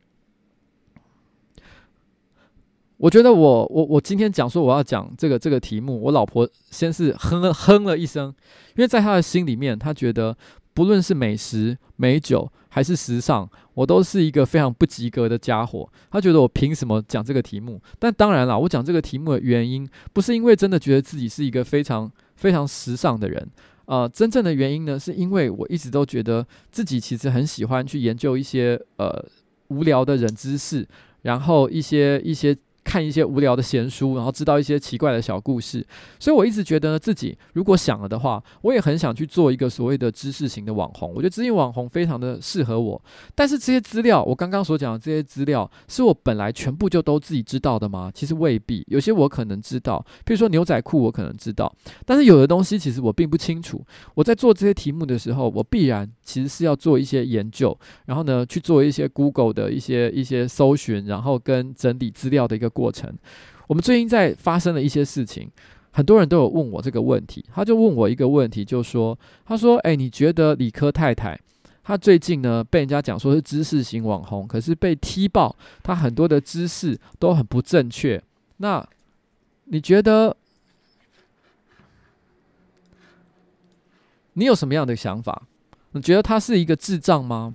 我觉得我我我今天讲说我要讲这个这个题目，我老婆先是哼了哼了一声，因为在她的心里面，她觉得不论是美食、美酒还是时尚，我都是一个非常不及格的家伙。他觉得我凭什么讲这个题目？但当然了，我讲这个题目的原因，不是因为真的觉得自己是一个非常非常时尚的人，呃，真正的原因呢，是因为我一直都觉得自己其实很喜欢去研究一些呃无聊的人知识，然后一些一些。看一些无聊的闲书，然后知道一些奇怪的小故事，所以我一直觉得呢，自己如果想了的话，我也很想去做一个所谓的知识型的网红。我觉得知识网红非常的适合我。但是这些资料，我刚刚所讲的这些资料，是我本来全部就都自己知道的吗？其实未必，有些我可能知道，譬如说牛仔裤，我可能知道，但是有的东西其实我并不清楚。我在做这些题目的时候，我必然其实是要做一些研究，然后呢，去做一些 Google 的一些一些搜寻，然后跟整理资料的一个过程，我们最近在发生了一些事情，很多人都有问我这个问题。他就问我一个问题，就说：“他说，哎，你觉得理科太太她最近呢被人家讲说是知识型网红，可是被踢爆，她很多的知识都很不正确。那你觉得你有什么样的想法？你觉得她是一个智障吗？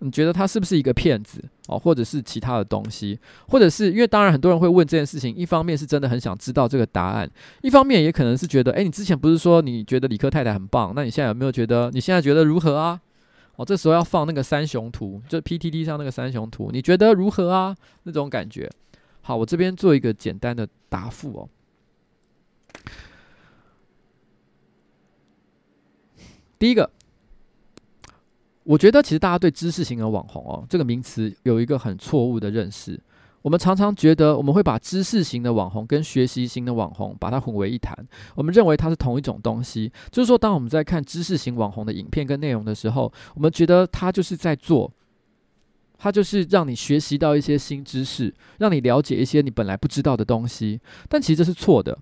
你觉得他是不是一个骗子？”哦，或者是其他的东西，或者是因为当然很多人会问这件事情，一方面是真的很想知道这个答案，一方面也可能是觉得，诶，你之前不是说你觉得理科太太很棒，那你现在有没有觉得你现在觉得如何啊？哦，这时候要放那个三雄图，就 PTT 上那个三雄图，你觉得如何啊？那种感觉。好，我这边做一个简单的答复哦。第一个。我觉得其实大家对知识型的网红哦，这个名词有一个很错误的认识。我们常常觉得我们会把知识型的网红跟学习型的网红把它混为一谈，我们认为它是同一种东西。就是说，当我们在看知识型网红的影片跟内容的时候，我们觉得他就是在做它就是让你学习到一些新知识，让你了解一些你本来不知道的东西。但其实这是错的。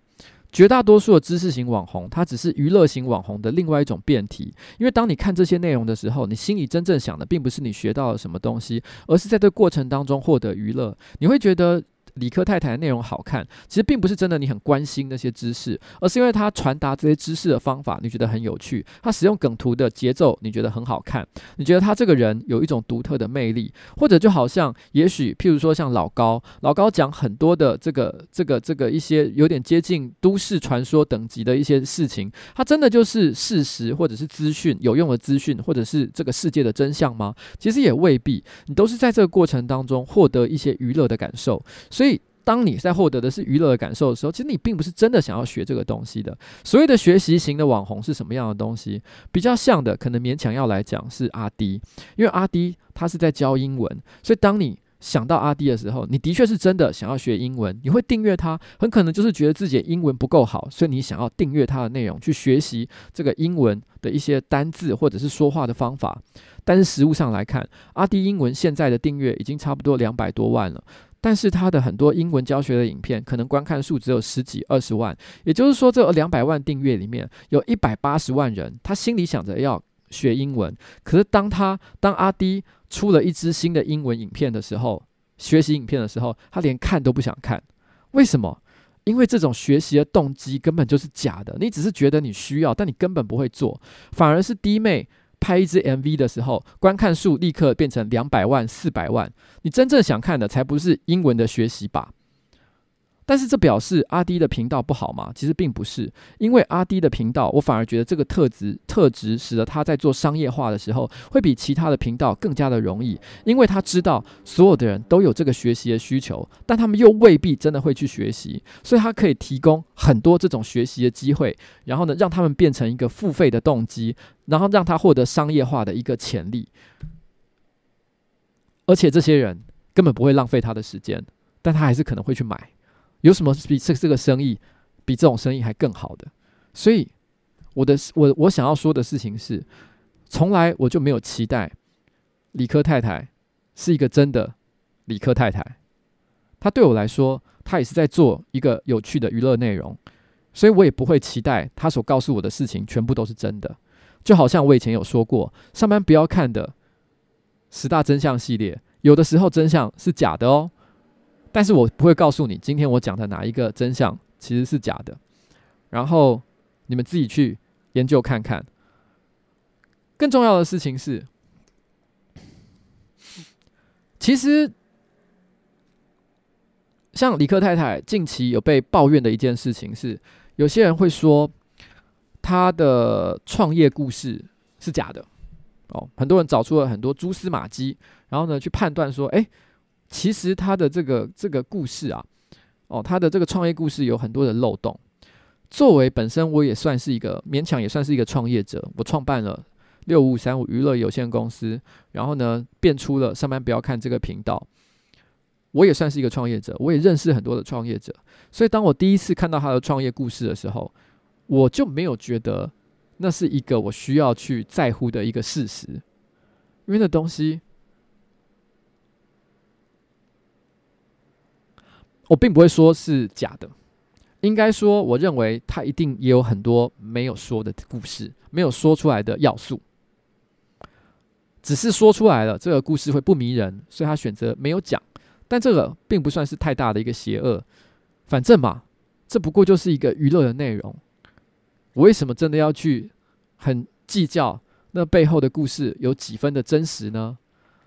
绝大多数的知识型网红，它只是娱乐型网红的另外一种变体。因为当你看这些内容的时候，你心里真正想的并不是你学到了什么东西，而是在这过程当中获得娱乐。你会觉得。理科太太的内容好看，其实并不是真的你很关心那些知识，而是因为他传达这些知识的方法你觉得很有趣，他使用梗图的节奏你觉得很好看，你觉得他这个人有一种独特的魅力，或者就好像也许譬如说像老高，老高讲很多的这个这个这个一些有点接近都市传说等级的一些事情，他真的就是事实或者是资讯有用的资讯，或者是这个世界的真相吗？其实也未必，你都是在这个过程当中获得一些娱乐的感受。所以，当你在获得的是娱乐的感受的时候，其实你并不是真的想要学这个东西的。所谓的学习型的网红是什么样的东西？比较像的，可能勉强要来讲是阿迪，因为阿迪他是在教英文，所以当你想到阿迪的时候，你的确是真的想要学英文，你会订阅他，很可能就是觉得自己的英文不够好，所以你想要订阅他的内容去学习这个英文的一些单字或者是说话的方法。但是实物上来看，阿迪英文现在的订阅已经差不多两百多万了。但是他的很多英文教学的影片，可能观看数只有十几二十万，也就是说，这两百万订阅里面有一百八十万人，他心里想着要学英文。可是当他当阿迪出了一支新的英文影片的时候，学习影片的时候，他连看都不想看。为什么？因为这种学习的动机根本就是假的，你只是觉得你需要，但你根本不会做，反而是低妹。拍一支 MV 的时候，观看数立刻变成两百万、四百万。你真正想看的，才不是英文的学习吧？但是这表示阿滴的频道不好吗？其实并不是，因为阿滴的频道，我反而觉得这个特质特质使得他在做商业化的时候，会比其他的频道更加的容易，因为他知道所有的人都有这个学习的需求，但他们又未必真的会去学习，所以他可以提供很多这种学习的机会，然后呢，让他们变成一个付费的动机，然后让他获得商业化的一个潜力，而且这些人根本不会浪费他的时间，但他还是可能会去买。有什么比这这个生意比这种生意还更好的？所以我的我我想要说的事情是，从来我就没有期待理科太太是一个真的理科太太。她对我来说，她也是在做一个有趣的娱乐内容，所以我也不会期待她所告诉我的事情全部都是真的。就好像我以前有说过，上班不要看的十大真相系列，有的时候真相是假的哦。但是我不会告诉你，今天我讲的哪一个真相其实是假的，然后你们自己去研究看看。更重要的事情是，其实像李科太太近期有被抱怨的一件事情是，有些人会说他的创业故事是假的哦，很多人找出了很多蛛丝马迹，然后呢去判断说，哎。其实他的这个这个故事啊，哦，他的这个创业故事有很多的漏洞。作为本身我也算是一个勉强也算是一个创业者，我创办了六五五三五娱乐有限公司，然后呢变出了上班不要看这个频道。我也算是一个创业者，我也认识很多的创业者，所以当我第一次看到他的创业故事的时候，我就没有觉得那是一个我需要去在乎的一个事实，因为那东西。我并不会说是假的，应该说，我认为他一定也有很多没有说的故事，没有说出来的要素，只是说出来了，这个故事会不迷人，所以他选择没有讲。但这个并不算是太大的一个邪恶，反正嘛，这不过就是一个娱乐的内容。我为什么真的要去很计较那背后的故事有几分的真实呢？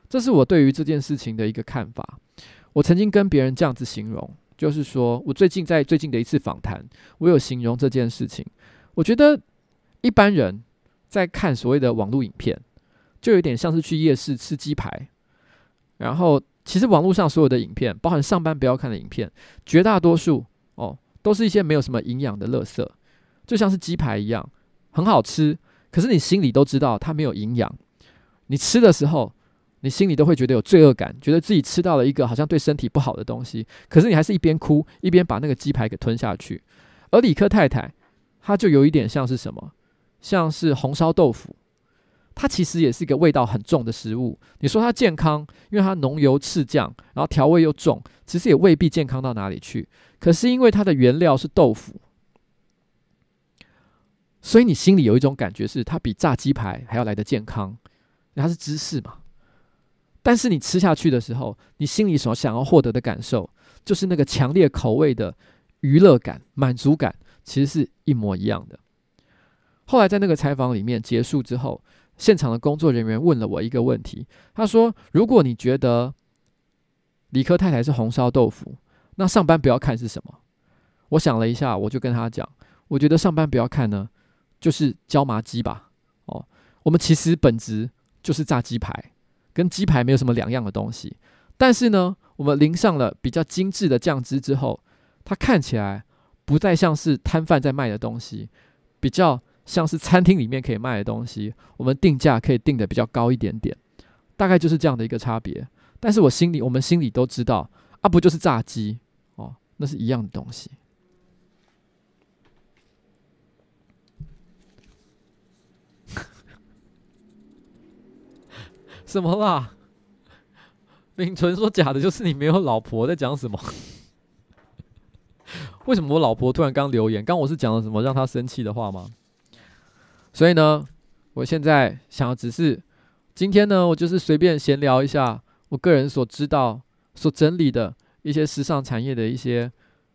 这是我对于这件事情的一个看法。我曾经跟别人这样子形容，就是说我最近在最近的一次访谈，我有形容这件事情。我觉得一般人在看所谓的网络影片，就有点像是去夜市吃鸡排。然后，其实网络上所有的影片，包含上班不要看的影片，绝大多数哦，都是一些没有什么营养的垃圾，就像是鸡排一样，很好吃，可是你心里都知道它没有营养。你吃的时候，你心里都会觉得有罪恶感，觉得自己吃到了一个好像对身体不好的东西，可是你还是一边哭一边把那个鸡排给吞下去。而理科太太，她就有一点像是什么？像是红烧豆腐。它其实也是一个味道很重的食物。你说它健康，因为它浓油赤酱，然后调味又重，其实也未必健康到哪里去。可是因为它的原料是豆腐，所以你心里有一种感觉是它比炸鸡排还要来得健康，它是芝士嘛。但是你吃下去的时候，你心里所想要获得的感受，就是那个强烈口味的娱乐感、满足感，其实是一模一样的。后来在那个采访里面结束之后，现场的工作人员问了我一个问题，他说：“如果你觉得理科太太是红烧豆腐，那上班不要看是什么？”我想了一下，我就跟他讲：“我觉得上班不要看呢，就是椒麻鸡吧。哦，我们其实本质就是炸鸡排。”跟鸡排没有什么两样的东西，但是呢，我们淋上了比较精致的酱汁之后，它看起来不再像是摊贩在卖的东西，比较像是餐厅里面可以卖的东西。我们定价可以定的比较高一点点，大概就是这样的一个差别。但是我心里，我们心里都知道，啊，不就是炸鸡哦，那是一样的东西。什么啦？秉纯说假的，就是你没有老婆，在讲什么？[laughs] 为什么我老婆突然刚留言？刚我是讲了什么让她生气的话吗？所以呢，我现在想要只是今天呢，我就是随便闲聊一下我个人所知道、所整理的一些时尚产业的一些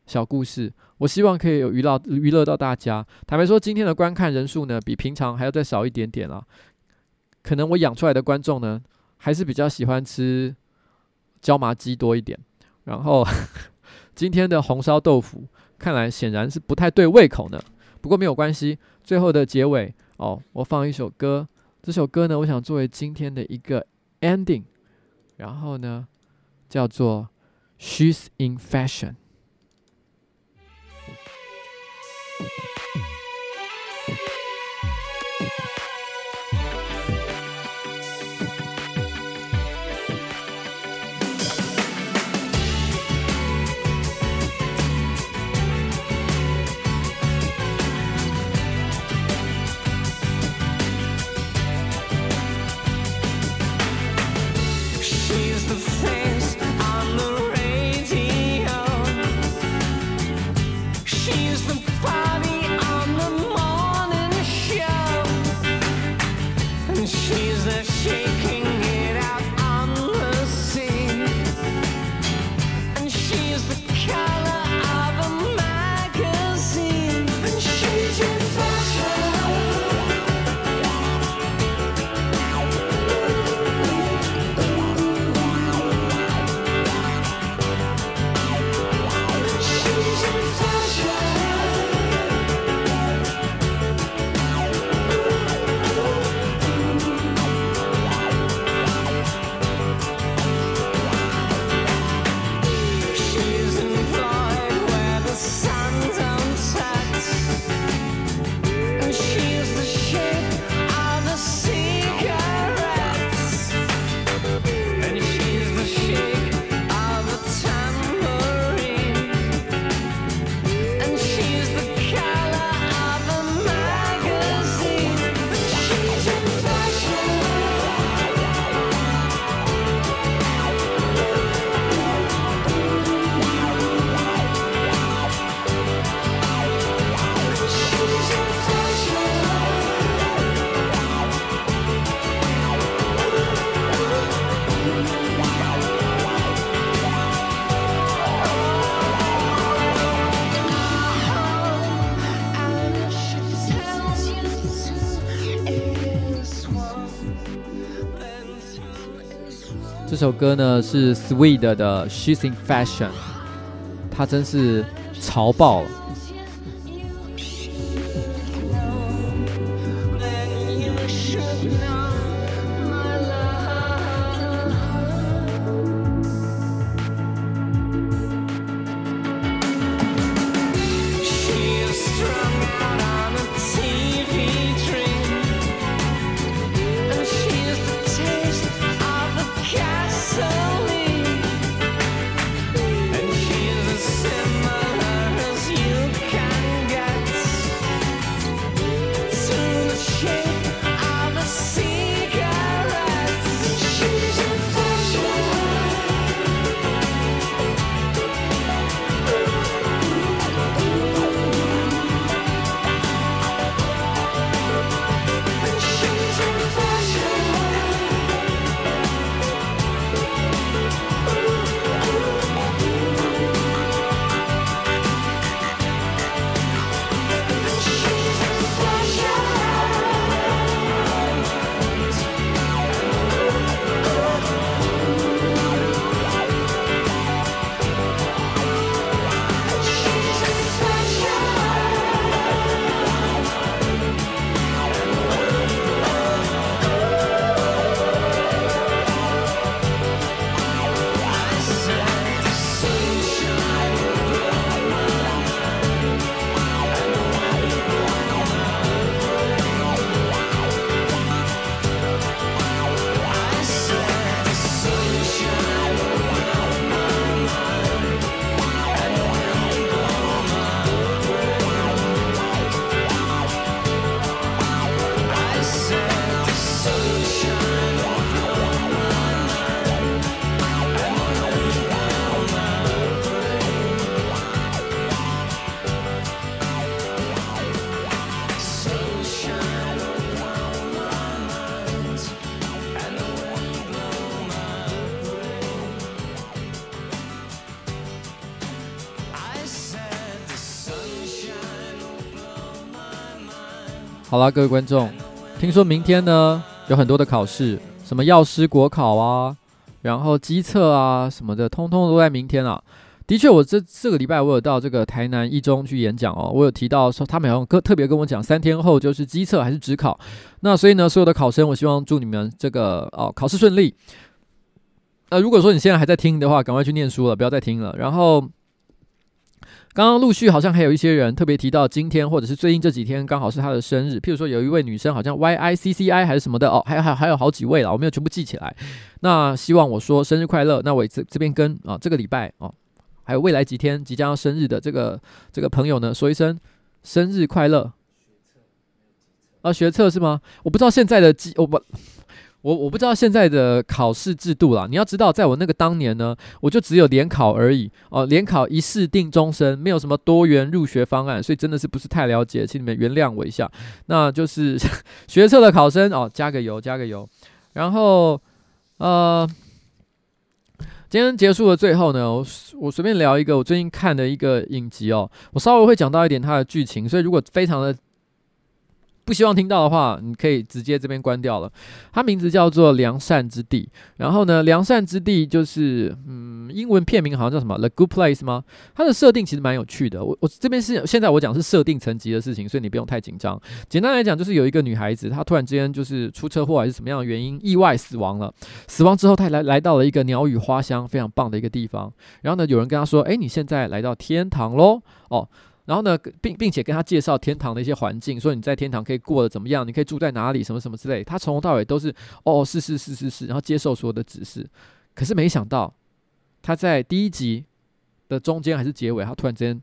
小故事。我希望可以有娱乐娱乐到大家。坦白说，今天的观看人数呢，比平常还要再少一点点啊。可能我养出来的观众呢，还是比较喜欢吃椒麻鸡多一点。然后 [laughs] 今天的红烧豆腐，看来显然是不太对胃口呢。不过没有关系，最后的结尾哦，我放一首歌。这首歌呢，我想作为今天的一个 ending。然后呢，叫做《She's in Fashion》。首歌呢是 Sweet 的 She's in Fashion，它真是潮爆了。好啦，各位观众，听说明天呢有很多的考试，什么药师国考啊，然后机测啊什么的，通通都在明天啊。的确，我这这个礼拜我有到这个台南一中去演讲哦，我有提到说他们好像特特别跟我讲，三天后就是机测还是职考。那所以呢，所有的考生，我希望祝你们这个哦考试顺利。那、如果说你现在还在听的话，赶快去念书了，不要再听了。然后。刚刚陆续好像还有一些人特别提到今天或者是最近这几天刚好是他的生日，譬如说有一位女生好像 Y I C C I 还是什么的哦，还有还有还有好几位了，我没有全部记起来。那希望我说生日快乐，那我这这边跟啊这个礼拜哦，还有未来几天即将要生日的这个这个朋友呢说一声生日快乐。啊，学测是吗？我不知道现在的记我不。我我不知道现在的考试制度啦。你要知道，在我那个当年呢，我就只有联考而已哦，联考一试定终身，没有什么多元入学方案，所以真的是不是太了解，请你们原谅我一下。那就是 [laughs] 学测的考生哦，加个油，加个油。然后呃，今天结束的最后呢，我我随便聊一个我最近看的一个影集哦，我稍微会讲到一点它的剧情，所以如果非常的。不希望听到的话，你可以直接这边关掉了。它名字叫做《良善之地》，然后呢，《良善之地》就是嗯，英文片名好像叫什么《The Good Place》吗？它的设定其实蛮有趣的。我我这边是现在我讲是设定层级的事情，所以你不用太紧张。简单来讲，就是有一个女孩子，她突然之间就是出车祸还是什么样的原因，意外死亡了。死亡之后，她来来到了一个鸟语花香、非常棒的一个地方。然后呢，有人跟她说：“诶，你现在来到天堂喽！”哦。然后呢，并并且跟他介绍天堂的一些环境，说你在天堂可以过得怎么样，你可以住在哪里，什么什么之类。他从头到尾都是哦，是是是是是，然后接受所有的指示。可是没想到，他在第一集的中间还是结尾，他突然之间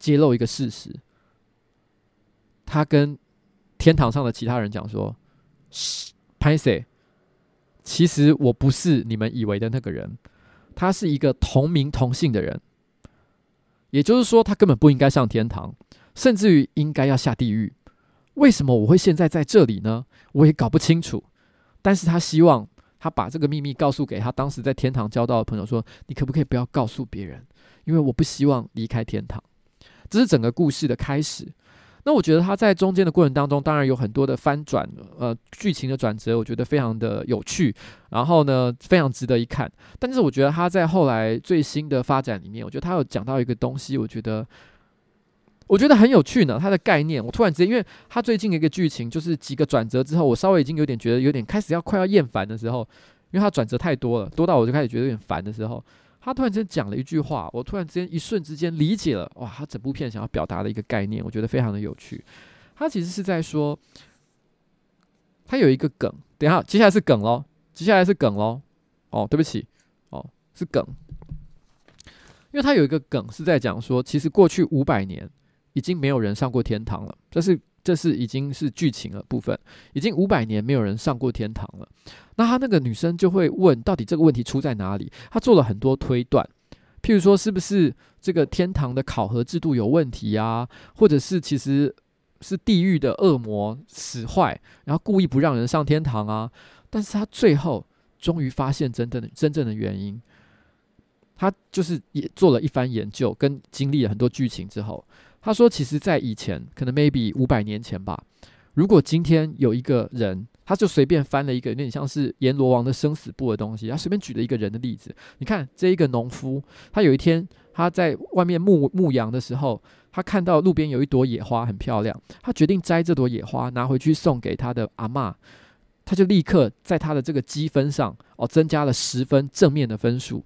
揭露一个事实。他跟天堂上的其他人讲说：“嘘，拍谢，其实我不是你们以为的那个人，他是一个同名同姓的人。”也就是说，他根本不应该上天堂，甚至于应该要下地狱。为什么我会现在在这里呢？我也搞不清楚。但是他希望他把这个秘密告诉给他当时在天堂交到的朋友，说：“你可不可以不要告诉别人？因为我不希望离开天堂。”这是整个故事的开始。那我觉得他在中间的过程当中，当然有很多的翻转，呃，剧情的转折，我觉得非常的有趣，然后呢，非常值得一看。但是我觉得他在后来最新的发展里面，我觉得他有讲到一个东西，我觉得我觉得很有趣呢。他的概念，我突然之间，因为他最近的一个剧情就是几个转折之后，我稍微已经有点觉得有点开始要快要厌烦的时候，因为他转折太多了，多到我就开始觉得有点烦的时候。他突然之间讲了一句话，我突然之间一瞬之间理解了，哇！他整部片想要表达的一个概念，我觉得非常的有趣。他其实是在说，他有一个梗，等一下，接下来是梗喽，接下来是梗喽。哦，对不起，哦，是梗，因为他有一个梗是在讲说，其实过去五百年已经没有人上过天堂了，这是。这是已经是剧情的部分，已经五百年没有人上过天堂了。那他那个女生就会问，到底这个问题出在哪里？他做了很多推断，譬如说，是不是这个天堂的考核制度有问题啊？或者是其实是地狱的恶魔使坏，然后故意不让人上天堂啊？但是他最后终于发现真正的真正的原因，他就是也做了一番研究，跟经历了很多剧情之后。他说：“其实，在以前，可能 maybe 五百年前吧。如果今天有一个人，他就随便翻了一个有点像是阎罗王的生死簿的东西，他随便举了一个人的例子。你看，这一个农夫，他有一天他在外面牧牧羊的时候，他看到路边有一朵野花很漂亮，他决定摘这朵野花拿回去送给他的阿嬷，他就立刻在他的这个积分上哦增加了十分正面的分数。”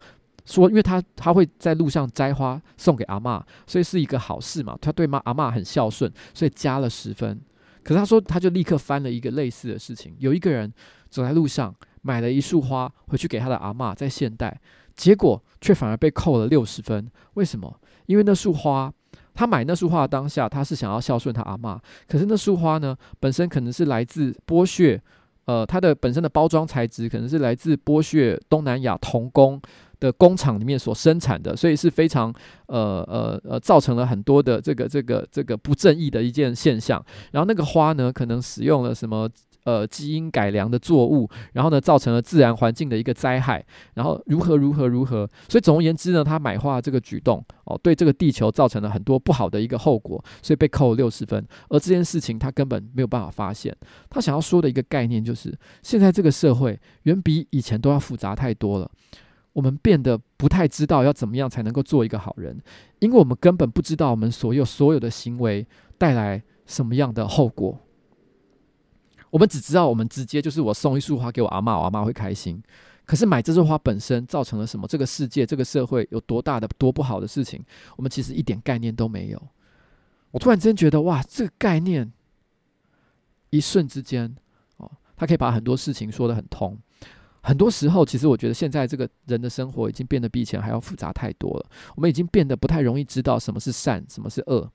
说，因为他他会在路上摘花送给阿嬷，所以是一个好事嘛。他对妈阿嬷很孝顺，所以加了十分。可是他说，他就立刻翻了一个类似的事情。有一个人走在路上买了一束花回去给他的阿嬷，在现代，结果却反而被扣了六十分。为什么？因为那束花，他买那束花的当下，他是想要孝顺他阿嬷。可是那束花呢，本身可能是来自剥削，呃，它的本身的包装材质可能是来自剥削东南亚童工。的工厂里面所生产的，所以是非常呃呃呃，造成了很多的这个这个这个不正义的一件现象。然后那个花呢，可能使用了什么呃基因改良的作物，然后呢造成了自然环境的一个灾害，然后如何如何如何，所以总而言之呢，他买花这个举动哦，对这个地球造成了很多不好的一个后果，所以被扣了六十分。而这件事情他根本没有办法发现，他想要说的一个概念就是，现在这个社会远比以前都要复杂太多了。我们变得不太知道要怎么样才能够做一个好人，因为我们根本不知道我们所有所有的行为带来什么样的后果。我们只知道我们直接就是我送一束花给我阿嬷，我阿嬷会开心。可是买这束花本身造成了什么？这个世界、这个社会有多大的多不好的事情，我们其实一点概念都没有。我突然间觉得，哇，这个概念一瞬之间哦，它可以把很多事情说得很通。很多时候，其实我觉得现在这个人的生活已经变得比以前还要复杂太多了。我们已经变得不太容易知道什么是善，什么是恶。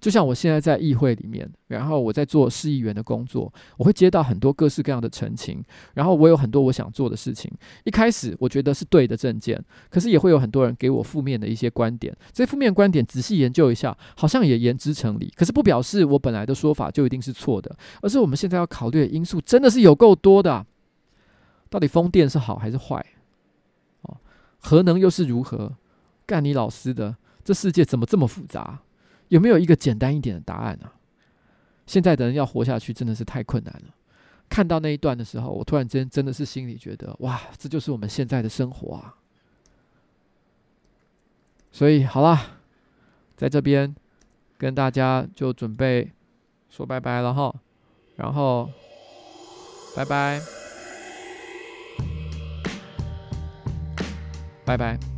就像我现在在议会里面，然后我在做市议员的工作，我会接到很多各式各样的陈情，然后我有很多我想做的事情。一开始我觉得是对的政见，可是也会有很多人给我负面的一些观点。这负面观点仔细研究一下，好像也言之成理。可是不表示我本来的说法就一定是错的，而是我们现在要考虑的因素真的是有够多的。到底风电是好还是坏？哦，核能又是如何？干你老师的！这世界怎么这么复杂？有没有一个简单一点的答案啊？现在的人要活下去真的是太困难了。看到那一段的时候，我突然间真的是心里觉得，哇，这就是我们现在的生活啊！所以好啦，在这边跟大家就准备说拜拜了哈，然后拜拜。拜拜。